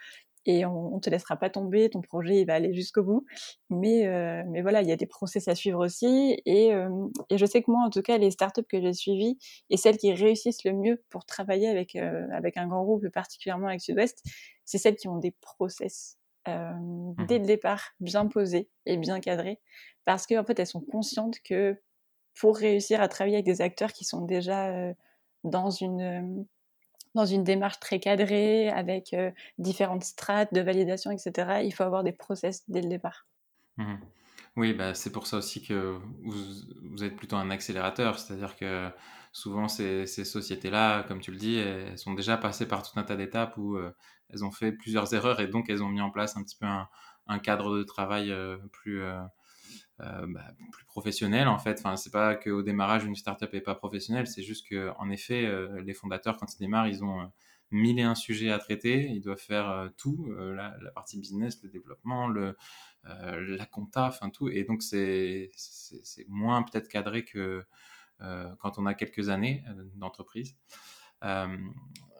et on, on te laissera pas tomber, ton projet il va aller jusqu'au bout. Mais, euh, mais voilà, il y a des process à suivre aussi. Et, euh, et, je sais que moi, en tout cas, les startups que j'ai suivies et celles qui réussissent le mieux pour travailler avec, euh, avec un grand groupe, particulièrement avec Sud-Ouest, c'est celles qui ont des process euh, mmh dès le départ bien posés et bien cadrés, parce qu'en en fait, elles sont conscientes que pour réussir à travailler avec des acteurs qui sont déjà euh, dans une dans une démarche très cadrée, avec différentes strates de validation, etc., il faut avoir des process dès le départ. Mmh oui, bah, c'est pour ça aussi que vous, vous êtes plutôt un accélérateur, c'est-à-dire que souvent ces, sociétés-là, comme tu le dis, elles sont déjà passées par tout un tas d'étapes où euh, elles ont fait plusieurs erreurs et donc elles ont mis en place un petit peu un, cadre de travail euh, plus, euh, bah, plus professionnel en fait. Enfin, c'est pas qu'au démarrage une startup est pas professionnelle, c'est juste que en effet les fondateurs quand ils démarrent ils ont mille et un sujets à traiter, ils doivent faire tout, la, partie business, le développement, le, la compta, enfin tout, et donc c'est moins peut-être cadré que quand on a quelques années d'entreprise.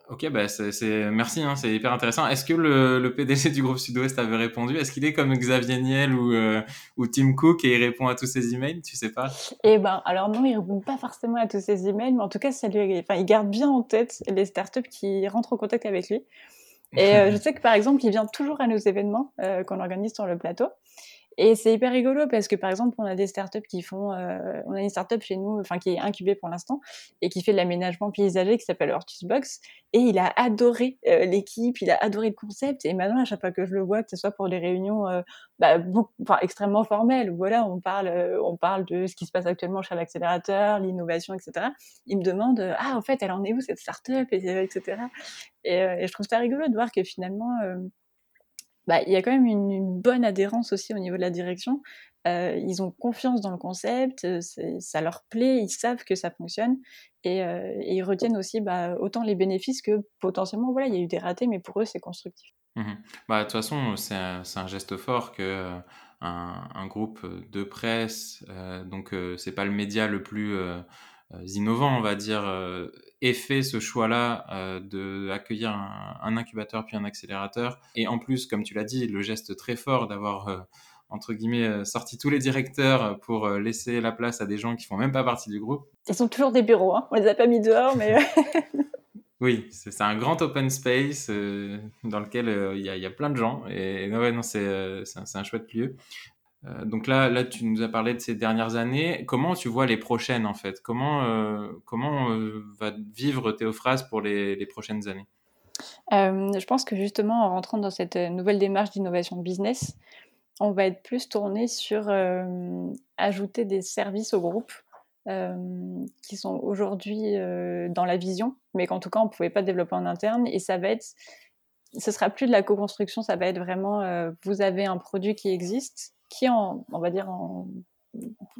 Ok, bah c'est, merci, hein, c'est hyper intéressant. Est-ce que le, le, PDG du groupe Sud-Ouest avait répondu? Est-ce qu'il est comme Xavier Niel ou, euh, ou Tim Cook et il répond à tous ses emails? Tu sais pas? Eh ben, alors non, il répond pas forcément à tous ses emails, mais en tout cas, ça lui, il garde bien en tête les startups qui rentrent en contact avec lui. Et euh, (laughs) je sais que par exemple, il vient toujours à nos événements euh, qu'on organise sur le plateau. Et c'est hyper rigolo parce que par exemple, on a des startups qui font, euh, on a une startup chez nous, enfin qui est incubée pour l'instant et qui fait de l'aménagement paysager qui s'appelle Hortus Box. Et il a adoré euh, l'équipe, il a adoré le concept. Et maintenant, à chaque fois que je le vois, que ce soit pour des réunions, euh, bah, extrêmement formelles, où voilà, on parle, euh, on parle de ce qui se passe actuellement chez l'accélérateur, l'innovation, etc. Il me demande, ah en fait, elle en est où cette startup, et, etc. Et, et je trouve ça rigolo de voir que finalement bah, il y a quand même une, bonne adhérence aussi au niveau de la direction. Euh, ils ont confiance dans le concept, euh, ça leur plaît, ils savent que ça fonctionne et, euh, ils retiennent aussi bah, autant les bénéfices que potentiellement, voilà, il y a eu des ratés, mais pour eux, c'est constructif. Mmh bah, de toute façon, c'est un, geste fort que un, groupe de presse, donc c'est pas le média le plus innovants, on va dire, euh, aient fait ce choix-là euh, d'accueillir un, un, incubateur puis un accélérateur. Et en plus, comme tu l'as dit, le geste très fort d'avoir entre guillemets, sorti tous les directeurs pour laisser la place à des gens qui font même pas partie du groupe. Ils sont toujours des bureaux, hein. on les a pas mis dehors, mais. (laughs) oui, c'est un grand open space euh, dans lequel il y, a, y, a plein de gens et ouais, non, c'est un, un, chouette lieu. Euh, donc là, là, tu nous as parlé de ces dernières années. Comment tu vois les prochaines en fait? Comment, euh, comment euh, va vivre Théophras pour les, prochaines années? Je pense que justement, en rentrant dans cette nouvelle démarche d'innovation business, on va être plus tourné sur ajouter des services au groupe qui sont aujourd'hui dans la vision, mais qu'en tout cas, on ne pouvait pas développer en interne. Et ça va être ce sera plus de la co-construction, ça va être vraiment, vous avez un produit qui existe, qui on va dire en,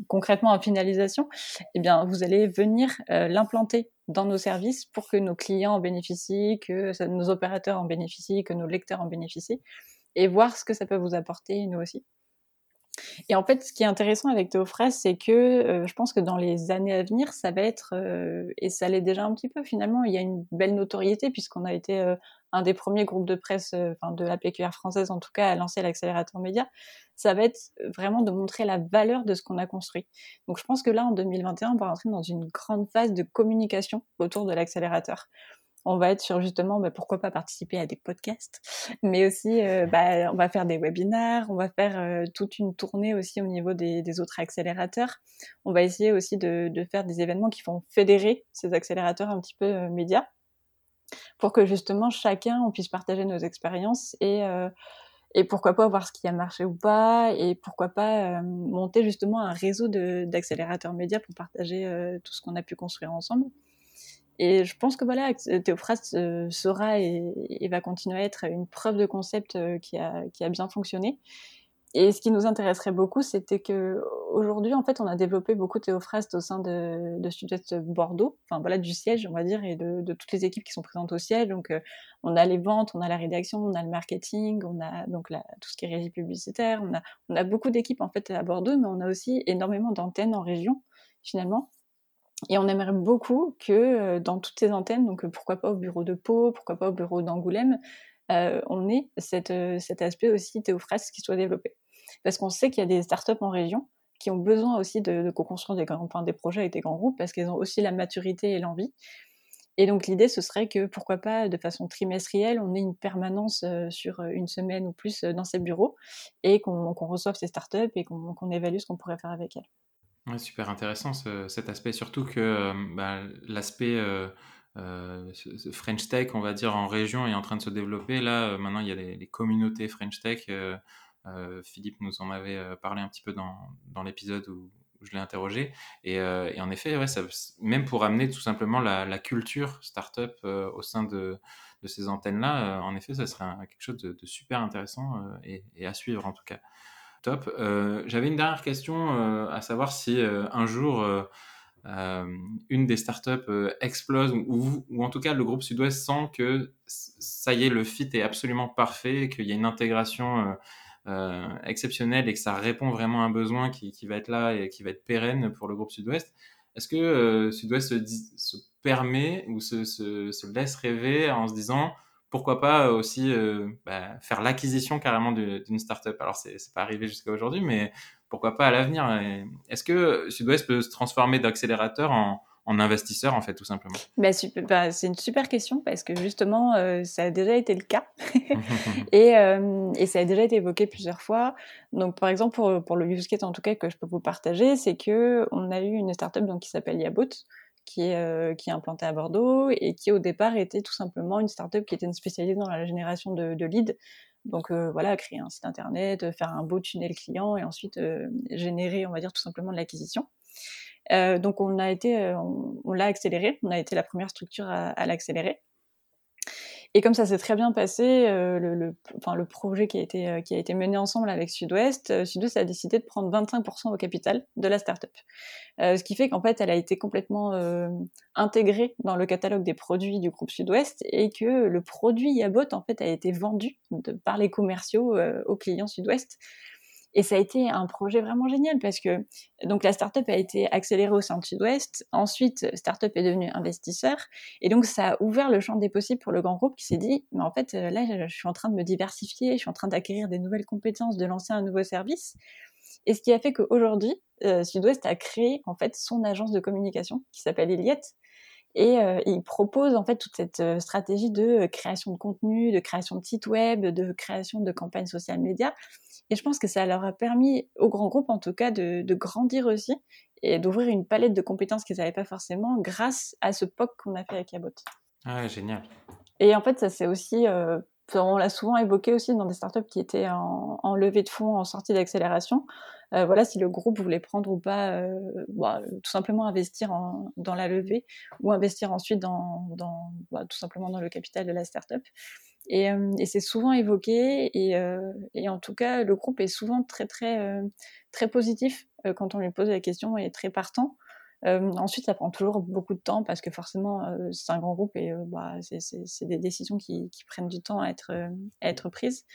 concrètement en finalisation, eh bien, vous allez venir euh, l'implanter dans nos services pour que nos clients en bénéficient, que nos opérateurs en bénéficient, que nos lecteurs en bénéficient, et voir ce que ça peut vous apporter, nous aussi. Et en fait, ce qui est intéressant avec Théophras, c'est que euh, je pense que dans les années à venir, ça va être, euh, et ça l'est déjà un petit peu finalement, il y a une belle notoriété puisqu'on a été euh, un des premiers groupes de presse, enfin de la PQR française en tout cas, à lancer l'accélérateur média. Ça va être vraiment de montrer la valeur de ce qu'on a construit. Donc je pense que là, en 2021, on va rentrer dans une grande phase de communication autour de l'accélérateur on va être sur justement bah, pourquoi pas participer à des podcasts, mais aussi euh, bah, on va faire des webinaires, on va faire euh, toute une tournée aussi au niveau des, autres accélérateurs. On va essayer aussi de, faire des événements qui vont fédérer ces accélérateurs un petit peu euh, médias pour que justement chacun on puisse partager nos expériences et et pourquoi pas voir ce qui a marché ou pas et pourquoi pas monter justement un réseau d'accélérateurs médias pour partager tout ce qu'on a pu construire ensemble. Et je pense que voilà, Théophraste sera et, va continuer à être une preuve de concept qui a, qui a bien fonctionné. Et ce qui nous intéresserait beaucoup, c'était que aujourd'hui, en fait, on a développé beaucoup Théophraste au sein de, de Sud-Est Bordeaux, enfin voilà, du siège, on va dire, et de, toutes les équipes qui sont présentes au siège. Donc, euh, on a les ventes, on a la rédaction, on a le marketing, on a donc tout ce qui est régie publicitaire. On a, on a beaucoup d'équipes en fait à Bordeaux, mais on a aussi énormément d'antennes en région, finalement. Et on aimerait beaucoup que euh, dans toutes ces antennes, donc pourquoi pas au bureau de Pau, pourquoi pas au bureau d'Angoulême, euh, on ait euh, cet aspect aussi théophrase qui soit développé. Parce qu'on sait qu'il y a des startups en région qui ont besoin aussi de, co-construire des, grands, des projets avec des grands groupes parce qu'ils ont aussi la maturité et l'envie. Et donc l'idée, ce serait que pourquoi pas de façon trimestrielle, on ait une permanence euh, sur une semaine ou plus dans ces bureaux et qu'on reçoive ces startups et qu'on évalue ce qu'on pourrait faire avec elles. Super intéressant cet aspect, surtout que bah, l'aspect euh, French Tech, on va dire, en région est en train de se développer. Là, euh, maintenant, il y a les, communautés French Tech. Euh, Philippe nous en avait parlé un petit peu dans, l'épisode où, je l'ai interrogé. Et, en effet, ça, même pour amener tout simplement la, culture startup au sein de, ces antennes-là, en effet, ça serait quelque chose de, super intéressant et, à suivre en tout cas. Top. J'avais une dernière question, à savoir si un jour euh, une des startups euh, explose ou, en tout cas le groupe Sud-Ouest sent que ça y est, le fit est absolument parfait, qu'il y a une intégration euh, exceptionnelle et que ça répond vraiment à un besoin qui, va être là et qui va être pérenne pour le groupe Sud-Ouest. Est-ce que Sud-Ouest se, permet ou se, laisse rêver en se disant pourquoi pas aussi bah, faire l'acquisition carrément d'une startup. Alors c'est pas arrivé jusqu'à aujourd'hui, mais pourquoi pas à l'avenir. Est-ce que Sud-Ouest peut se transformer d'accélérateur en, investisseur, en fait, tout simplement? Bah, bah, C'est une super question parce que justement, euh, ça a déjà été le cas. (laughs) (laughs) Et, euh, et, ça a déjà été évoqué plusieurs fois. Donc, par exemple, pour, pour le use case en tout cas que je peux vous partager, c'est que on a eu une startup donc, qui s'appelle Yaboot, qui est, euh, qui est implantée à Bordeaux et qui au départ était tout simplement une startup qui était spécialisée dans la génération de, leads donc euh, voilà, créer un site internet, faire un beau tunnel client et ensuite euh, générer, on va dire tout simplement de l'acquisition. donc on a été, on, l'a accéléré, on a été la première structure à l'accélérer. Et comme ça s'est très bien passé, euh, le, projet qui a, été, euh, qui a été mené ensemble avec Sud-Ouest, euh, Sud-Ouest a décidé de prendre 25% au capital de la startup. Ce qui fait qu'en fait, elle a été complètement intégrée dans le catalogue des produits du groupe Sud-Ouest et que le produit Yabot, en fait, a été vendu par les commerciaux aux clients Sud-Ouest. Et ça a été un projet vraiment génial parce que donc la startup a été accélérée au sein de Sud-Ouest. Ensuite, startup est devenue investisseur. Et donc, ça a ouvert le champ des possibles pour le grand groupe qui s'est dit, mais en fait, là, je suis en train de me diversifier, je suis en train d'acquérir des nouvelles compétences, de lancer un nouveau service. Et ce qui a fait qu'aujourd'hui, euh, Sud-Ouest a créé en fait son agence de communication qui s'appelle Eliette. Et euh, il propose en fait toute cette euh, stratégie de création de contenu, de création de sites web, de création de campagnes social médias et je pense que ça leur a permis, au grand groupe en tout cas, de, de grandir aussi et d'ouvrir une palette de compétences qu'ils n'avaient pas forcément grâce à ce POC qu'on a fait avec Cabot. Ah, génial. Et en fait, ça c'est aussi, euh, on l'a souvent évoqué aussi dans des startups qui étaient en, levée de fonds, en sortie d'accélération. Euh, voilà, si le groupe voulait prendre ou pas, euh, bah, tout simplement investir en, dans la levée ou investir ensuite dans, dans bah, tout simplement dans le capital de la startup. Et, euh, et c'est souvent évoqué et, euh, et, en tout cas, le groupe est souvent très très euh, très positif quand on lui pose la question et très partant. Ensuite, ça prend toujours beaucoup de temps parce que forcément, c'est un grand groupe et bah, c'est des décisions qui, qui, prennent du temps à être, à être prises.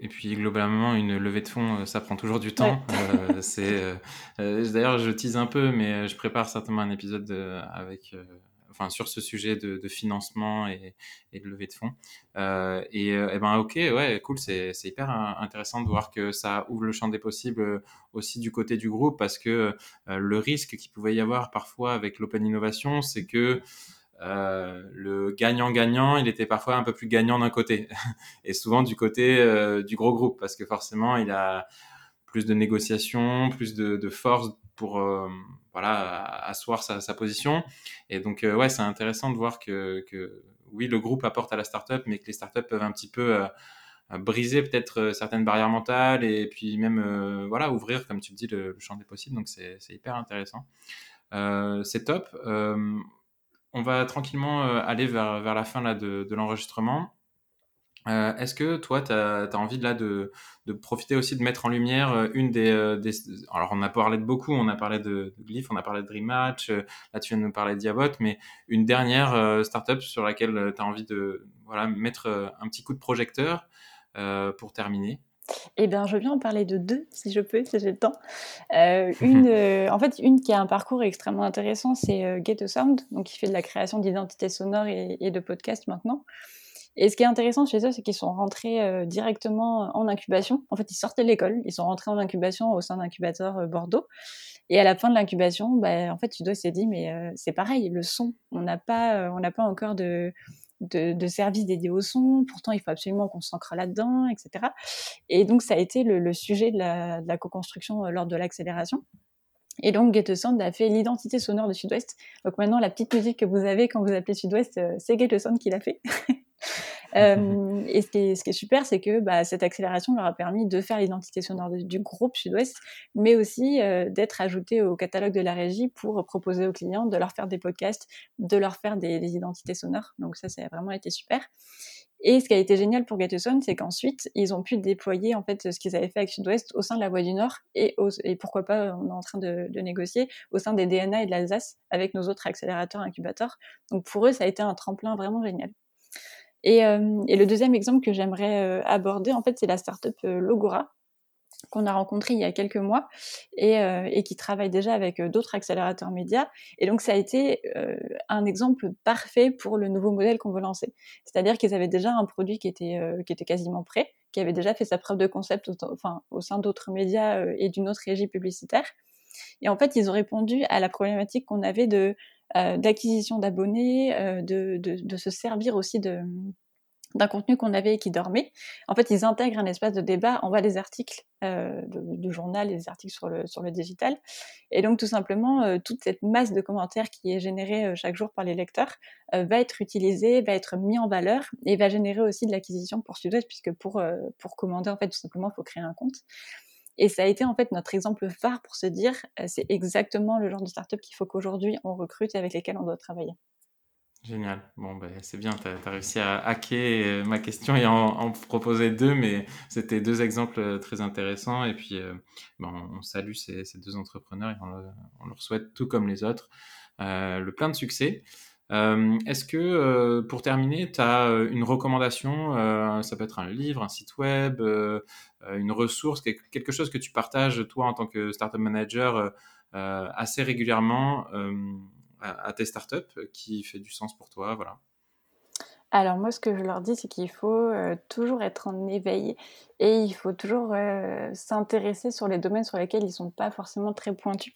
Et puis globalement, une levée de fonds, ça prend toujours du temps. C'est (laughs) d'ailleurs, je tease un peu, mais je prépare certainement un épisode avec enfin, sur ce sujet de, financement et, et, de levée de fonds. Euh, et, euh, et, ben ok, ouais, cool, c'est hyper intéressant de voir que ça ouvre le champ des possibles euh, aussi du côté du groupe parce que euh, le risque qu'il pouvait y avoir parfois avec l'open innovation, c'est que euh, le gagnant-gagnant, il était parfois un peu plus gagnant d'un côté, (laughs) et souvent du côté euh, du gros groupe, parce que forcément, il a plus de négociations, plus de, force pour euh, voilà asseoir sa, position. Et donc euh, ouais, c'est intéressant de voir que, oui, le groupe apporte à la startup, mais que les startups peuvent un petit peu euh, briser peut-être certaines barrières mentales et puis même voilà ouvrir, comme tu dis, le, champ des possibles. Donc c'est hyper intéressant. c'est top. on va tranquillement aller vers, la fin là, de l'enregistrement. Euh, est-ce que toi, tu as, envie de, là, de, profiter aussi de mettre en lumière euh, une euh, des, Alors, on a parlé de beaucoup, on a parlé de, Glyph, on a parlé de Dream Match, là, tu viens de nous parler de Diabot, mais une dernière startup sur laquelle tu as envie de voilà, mettre un petit coup de projecteur pour terminer? Eh bien, je viens en parler de deux, si je peux, si j'ai le temps. une, (laughs) en fait, une qui a un parcours extrêmement intéressant, c'est Get a Sound, donc qui fait de la création d'identités sonores et, et, de podcasts maintenant. Et ce qui est intéressant chez eux, c'est qu'ils sont rentrés euh, directement en incubation. En fait, ils sortaient de l'école, ils sont rentrés en incubation au sein d'incubateur euh, Bordeaux. Et à la fin de l'incubation, bah, en fait, Sudo s'est dit, mais euh, c'est pareil, le son, on n'a pas, on pas encore de, de, de service dédié au son. Pourtant, il faut absolument qu'on s'ancre là-dedans, etc. Et donc, ça a été le, sujet de la, co-construction lors de l'accélération. Et donc, Get a fait l'identité sonore de Sud-Ouest. Donc maintenant, la petite musique que vous avez quand vous appelez Sud-Ouest, c'est Get qui l'a fait. (laughs) Euh, (laughs) et ce qui, est, ce qui est super, c'est que bah, cette accélération leur a permis de faire l'identité sonore du groupe Sud-Ouest, mais aussi euh, d'être ajouté au catalogue de la régie pour proposer aux clients de leur faire des podcasts, de leur faire des, identités sonores. Donc ça, ça a vraiment été super. Et ce qui a été génial pour Sound, c'est qu'ensuite, ils ont pu déployer en fait ce qu'ils avaient fait avec Sud-Ouest au sein de la Voie du Nord et, et pourquoi pas, on est en train de, de négocier au sein des DNA et de l'Alsace avec nos autres accélérateurs incubateurs. Donc pour eux, ça a été un tremplin vraiment génial. Et, euh, et, le deuxième exemple que j'aimerais euh, aborder, en fait, c'est la startup euh, Logora qu'on a rencontré il y a quelques mois et, qui travaille déjà avec d'autres accélérateurs médias. Et donc ça a été un exemple parfait pour le nouveau modèle qu'on veut lancer. C'est-à-dire qu'ils avaient déjà un produit qui était, quasiment prêt, qui avait déjà fait sa preuve de concept au, au sein d'autres médias et d'une autre régie publicitaire. Et en fait, ils ont répondu à la problématique qu'on avait de d'acquisition d'abonnés, euh, de, de, de, se servir aussi de d'un contenu qu'on avait et qui dormait. En fait, ils intègrent un espace de débat en bas des articles euh, du journal, des articles sur le, sur le digital. Et donc, tout simplement, euh, toute cette masse de commentaires qui est générée euh, chaque jour par les lecteurs euh, va être utilisée, va être mis en valeur et va générer aussi de l'acquisition pour Sud-Ouest, puisque pour, pour commander, en fait, tout simplement, il faut créer un compte. Et ça a été en fait notre exemple phare pour se dire, euh, c'est exactement le genre de startup qu'il faut qu'aujourd'hui on recrute et avec lesquels on doit travailler. Génial. Bon, ben, c'est bien, tu as, réussi à hacker euh, ma question et en, proposer deux, mais c'était deux exemples euh, très intéressants. Et puis, ben, on salue ces, deux entrepreneurs et on, leur souhaite, tout comme les autres, le plein de succès. Euh, Est-ce que, euh, pour terminer, tu as euh, une recommandation euh, Ça peut être un livre, un site web, une ressource, quelque chose que tu partages, toi, en tant que startup manager, assez régulièrement à, à, tes startups, qui fait du sens pour toi voilà. Alors moi, ce que je leur dis, c'est qu'il faut euh, toujours être en éveil et il faut toujours euh, s'intéresser sur les domaines sur lesquels ils sont pas forcément très pointus.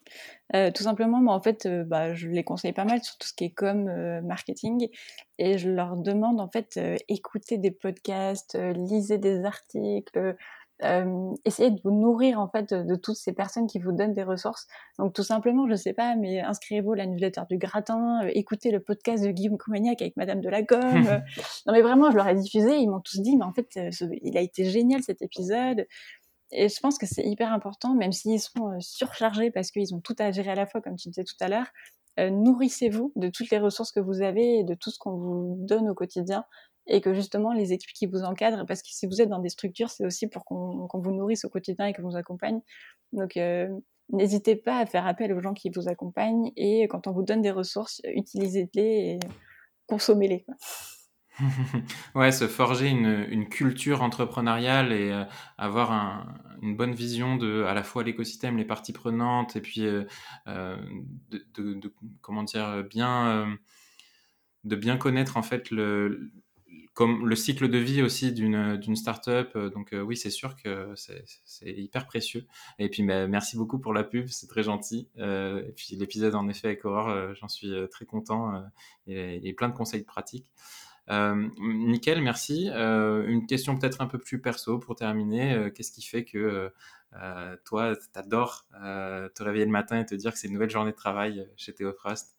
Euh, tout simplement, moi, en fait, bah, je les conseille pas mal sur tout ce qui est comme marketing et je leur demande en fait écouter des podcasts, lisez des articles, euh, essayez de vous nourrir en fait de, toutes ces personnes qui vous donnent des ressources. Donc tout simplement, je sais pas, mais inscrivez-vous à la newsletter du gratin, euh, écoutez le podcast de Guillaume Coumagnac avec Madame de la Gomme. Euh. (laughs) non mais vraiment, je leur ai diffusé, ils m'ont tous dit, mais en fait, il a été génial cet épisode. Et je pense que c'est hyper important, même s'ils sont surchargés parce qu'ils ont tout à gérer à la fois, comme tu disais tout à l'heure. nourrissez-vous de toutes les ressources que vous avez et de tout ce qu'on vous donne au quotidien et que justement les équipes qui vous encadrent, parce que si vous êtes dans des structures, c'est aussi pour qu'on vous nourrisse au quotidien et qu'on vous accompagne. Donc euh, n'hésitez pas à faire appel aux gens qui vous accompagnent et quand on vous donne des ressources, utilisez-les et consommez-les. (laughs) ouais, se forger une, culture entrepreneuriale et euh, avoir un, une bonne vision de à la fois l'écosystème, les parties prenantes et puis euh, de, comment dire bien de bien connaître en fait le, comme le cycle de vie aussi d'une d'une startup. Euh, donc euh, oui, c'est sûr que c'est hyper précieux. Et puis bah, merci beaucoup pour la pub, c'est très gentil. Euh, et puis l'épisode en effet avec Aurore, j'en suis très content et, et, plein de conseils pratiques. Euh, nickel, merci. Une question peut-être un peu plus perso pour terminer. Qu'est-ce qui fait que toi, t'adores te réveiller le matin et te dire que c'est une nouvelle journée de travail chez Théophrast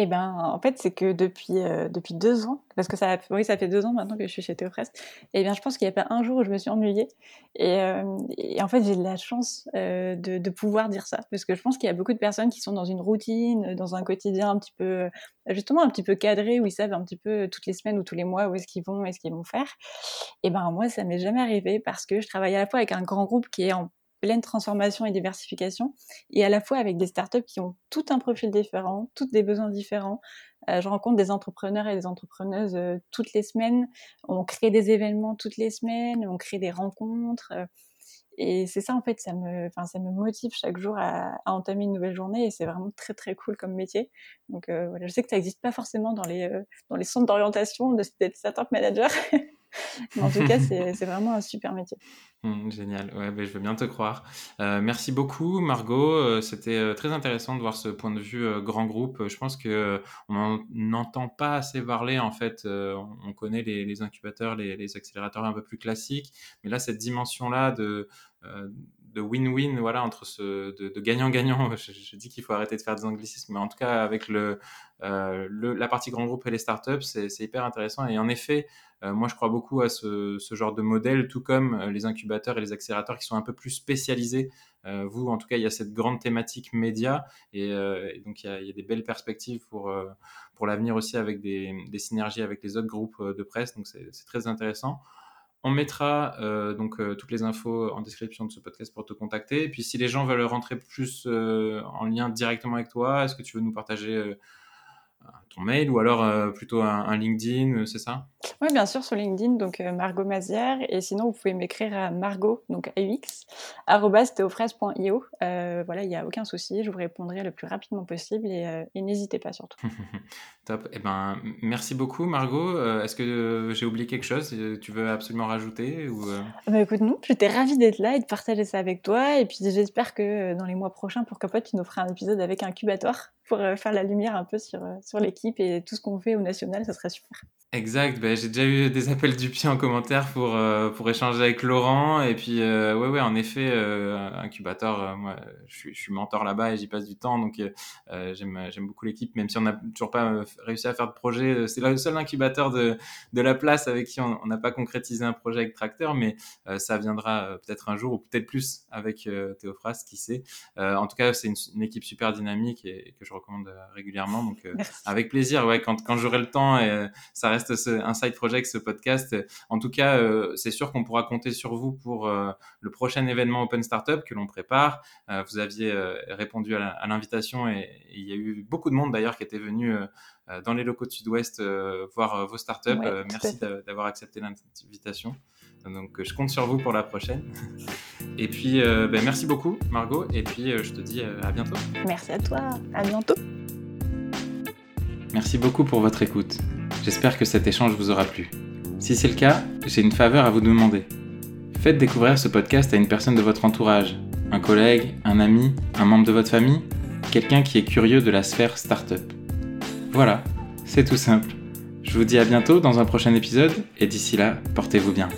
eh ben, en fait, c'est que depuis, euh, depuis deux ans, parce que ça, oui, ça fait deux ans maintenant que je suis chez Théoprest, et eh bien, je pense qu'il n'y a pas un jour où je me suis ennuyée. Et, euh, en fait, j'ai de la chance euh, de, pouvoir dire ça, parce que je pense qu'il y a beaucoup de personnes qui sont dans une routine, dans un quotidien un petit peu, justement, un petit peu cadré, où ils savent un petit peu toutes les semaines ou tous les mois où est-ce qu'ils vont et ce qu'ils vont faire. Et ben, moi, ça m'est jamais arrivé parce que je travaille à la fois avec un grand groupe qui est en pleine transformation et diversification, et à la fois avec des startups qui ont tout un profil différent, toutes des besoins différents. Euh, je rencontre des entrepreneurs et des entrepreneuses euh, toutes les semaines. On crée des événements toutes les semaines, on crée des rencontres. Euh, et c'est ça, en fait, ça me, ça me motive chaque jour à, entamer une nouvelle journée et c'est vraiment très, très cool comme métier. Donc, voilà, je sais que ça n'existe pas forcément dans les, dans les centres d'orientation d'être startup (laughs) en tout cas, (laughs) c'est vraiment un super métier. Mmh, génial, ouais, ben, je veux bien te croire. Euh, merci beaucoup, Margot. Euh, c'était euh, très intéressant de voir ce point de vue grand groupe. Je pense que on n'entend pas assez parler. En fait, on connaît les, incubateurs, les, les, accélérateurs un peu plus classiques, mais là, cette dimension-là de de win-win, voilà, entre ce de gagnant-gagnant. (laughs) Je, dis qu'il faut arrêter de faire des anglicismes, mais en tout cas avec le, euh, la partie grand groupe et les startups, c'est hyper intéressant. Et en effet, euh, moi je crois beaucoup à ce, ce, genre de modèle, tout comme euh, les incubateurs et les accélérateurs qui sont un peu plus spécialisés. vous, en tout cas, il y a cette grande thématique média, et, donc il y, a, il y, a, des belles perspectives pour pour l'avenir aussi avec des, des synergies avec les autres groupes de presse. Donc c'est très intéressant. On mettra euh, donc euh, toutes les infos en description de ce podcast pour te contacter. Et puis si les gens veulent rentrer plus euh, en lien directement avec toi, est-ce que tu veux nous partager ton mail ou alors euh, plutôt un, LinkedIn, euh, c'est ça? Oui, bien sûr, sur LinkedIn, donc euh, Margot Mazière. Et sinon, vous pouvez m'écrire à margot, donc AUX, théofraise.io. voilà, il n'y a aucun souci, je vous répondrai le plus rapidement possible et, n'hésitez pas surtout. (laughs) Top. Eh ben, merci beaucoup, Margot. Est-ce que j'ai oublié quelque chose Tu veux absolument rajouter ou, bah, Écoute, non, j'étais ravie d'être là et de partager ça avec toi. Et puis j'espère que dans les mois prochains, pourquoi pas, tu nous feras un épisode avec un incubateur pour faire la lumière un peu sur, sur l'équipe et tout ce qu'on fait au national, ça serait super. Exact, ben, j'ai déjà eu des appels du pied en commentaire pour, euh, pour échanger avec Laurent. Et puis, euh, ouais, ouais, en effet, euh, incubateur, moi, je suis, je suis mentor là-bas et j'y passe du temps. Donc, j'aime, j'aime beaucoup l'équipe, même si on n'a toujours pas réussi à faire de projet. C'est le seul incubateur de, de la place avec qui on n'a pas concrétisé un projet avec Tracteur, mais ça viendra peut-être un jour ou peut-être plus avec Théophras, qui sait. en tout cas, c'est une, équipe super dynamique et, que je recommande régulièrement. Donc, avec plaisir, ouais, quand, quand j'aurai le temps, et, ça reste un side project, ce podcast. En tout cas, euh, c'est sûr qu'on pourra compter sur vous pour euh, le prochain événement Open Startup que l'on prépare. Euh, vous aviez répondu à l'invitation et, il y a eu beaucoup de monde d'ailleurs qui était venu dans les locaux de Sud-Ouest voir vos startups. merci d'avoir accepté l'invitation. Donc je compte sur vous pour la prochaine. Et puis ben, merci beaucoup Margot et puis je te dis à bientôt. Merci à toi, à bientôt. Merci beaucoup pour votre écoute. J'espère que cet échange vous aura plu. Si c'est le cas, j'ai une faveur à vous demander. Faites découvrir ce podcast à une personne de votre entourage, un collègue, un ami, un membre de votre famille, quelqu'un qui est curieux de la sphère startup. Voilà, c'est tout simple. Je vous dis à bientôt dans un prochain épisode et d'ici là, portez-vous bien.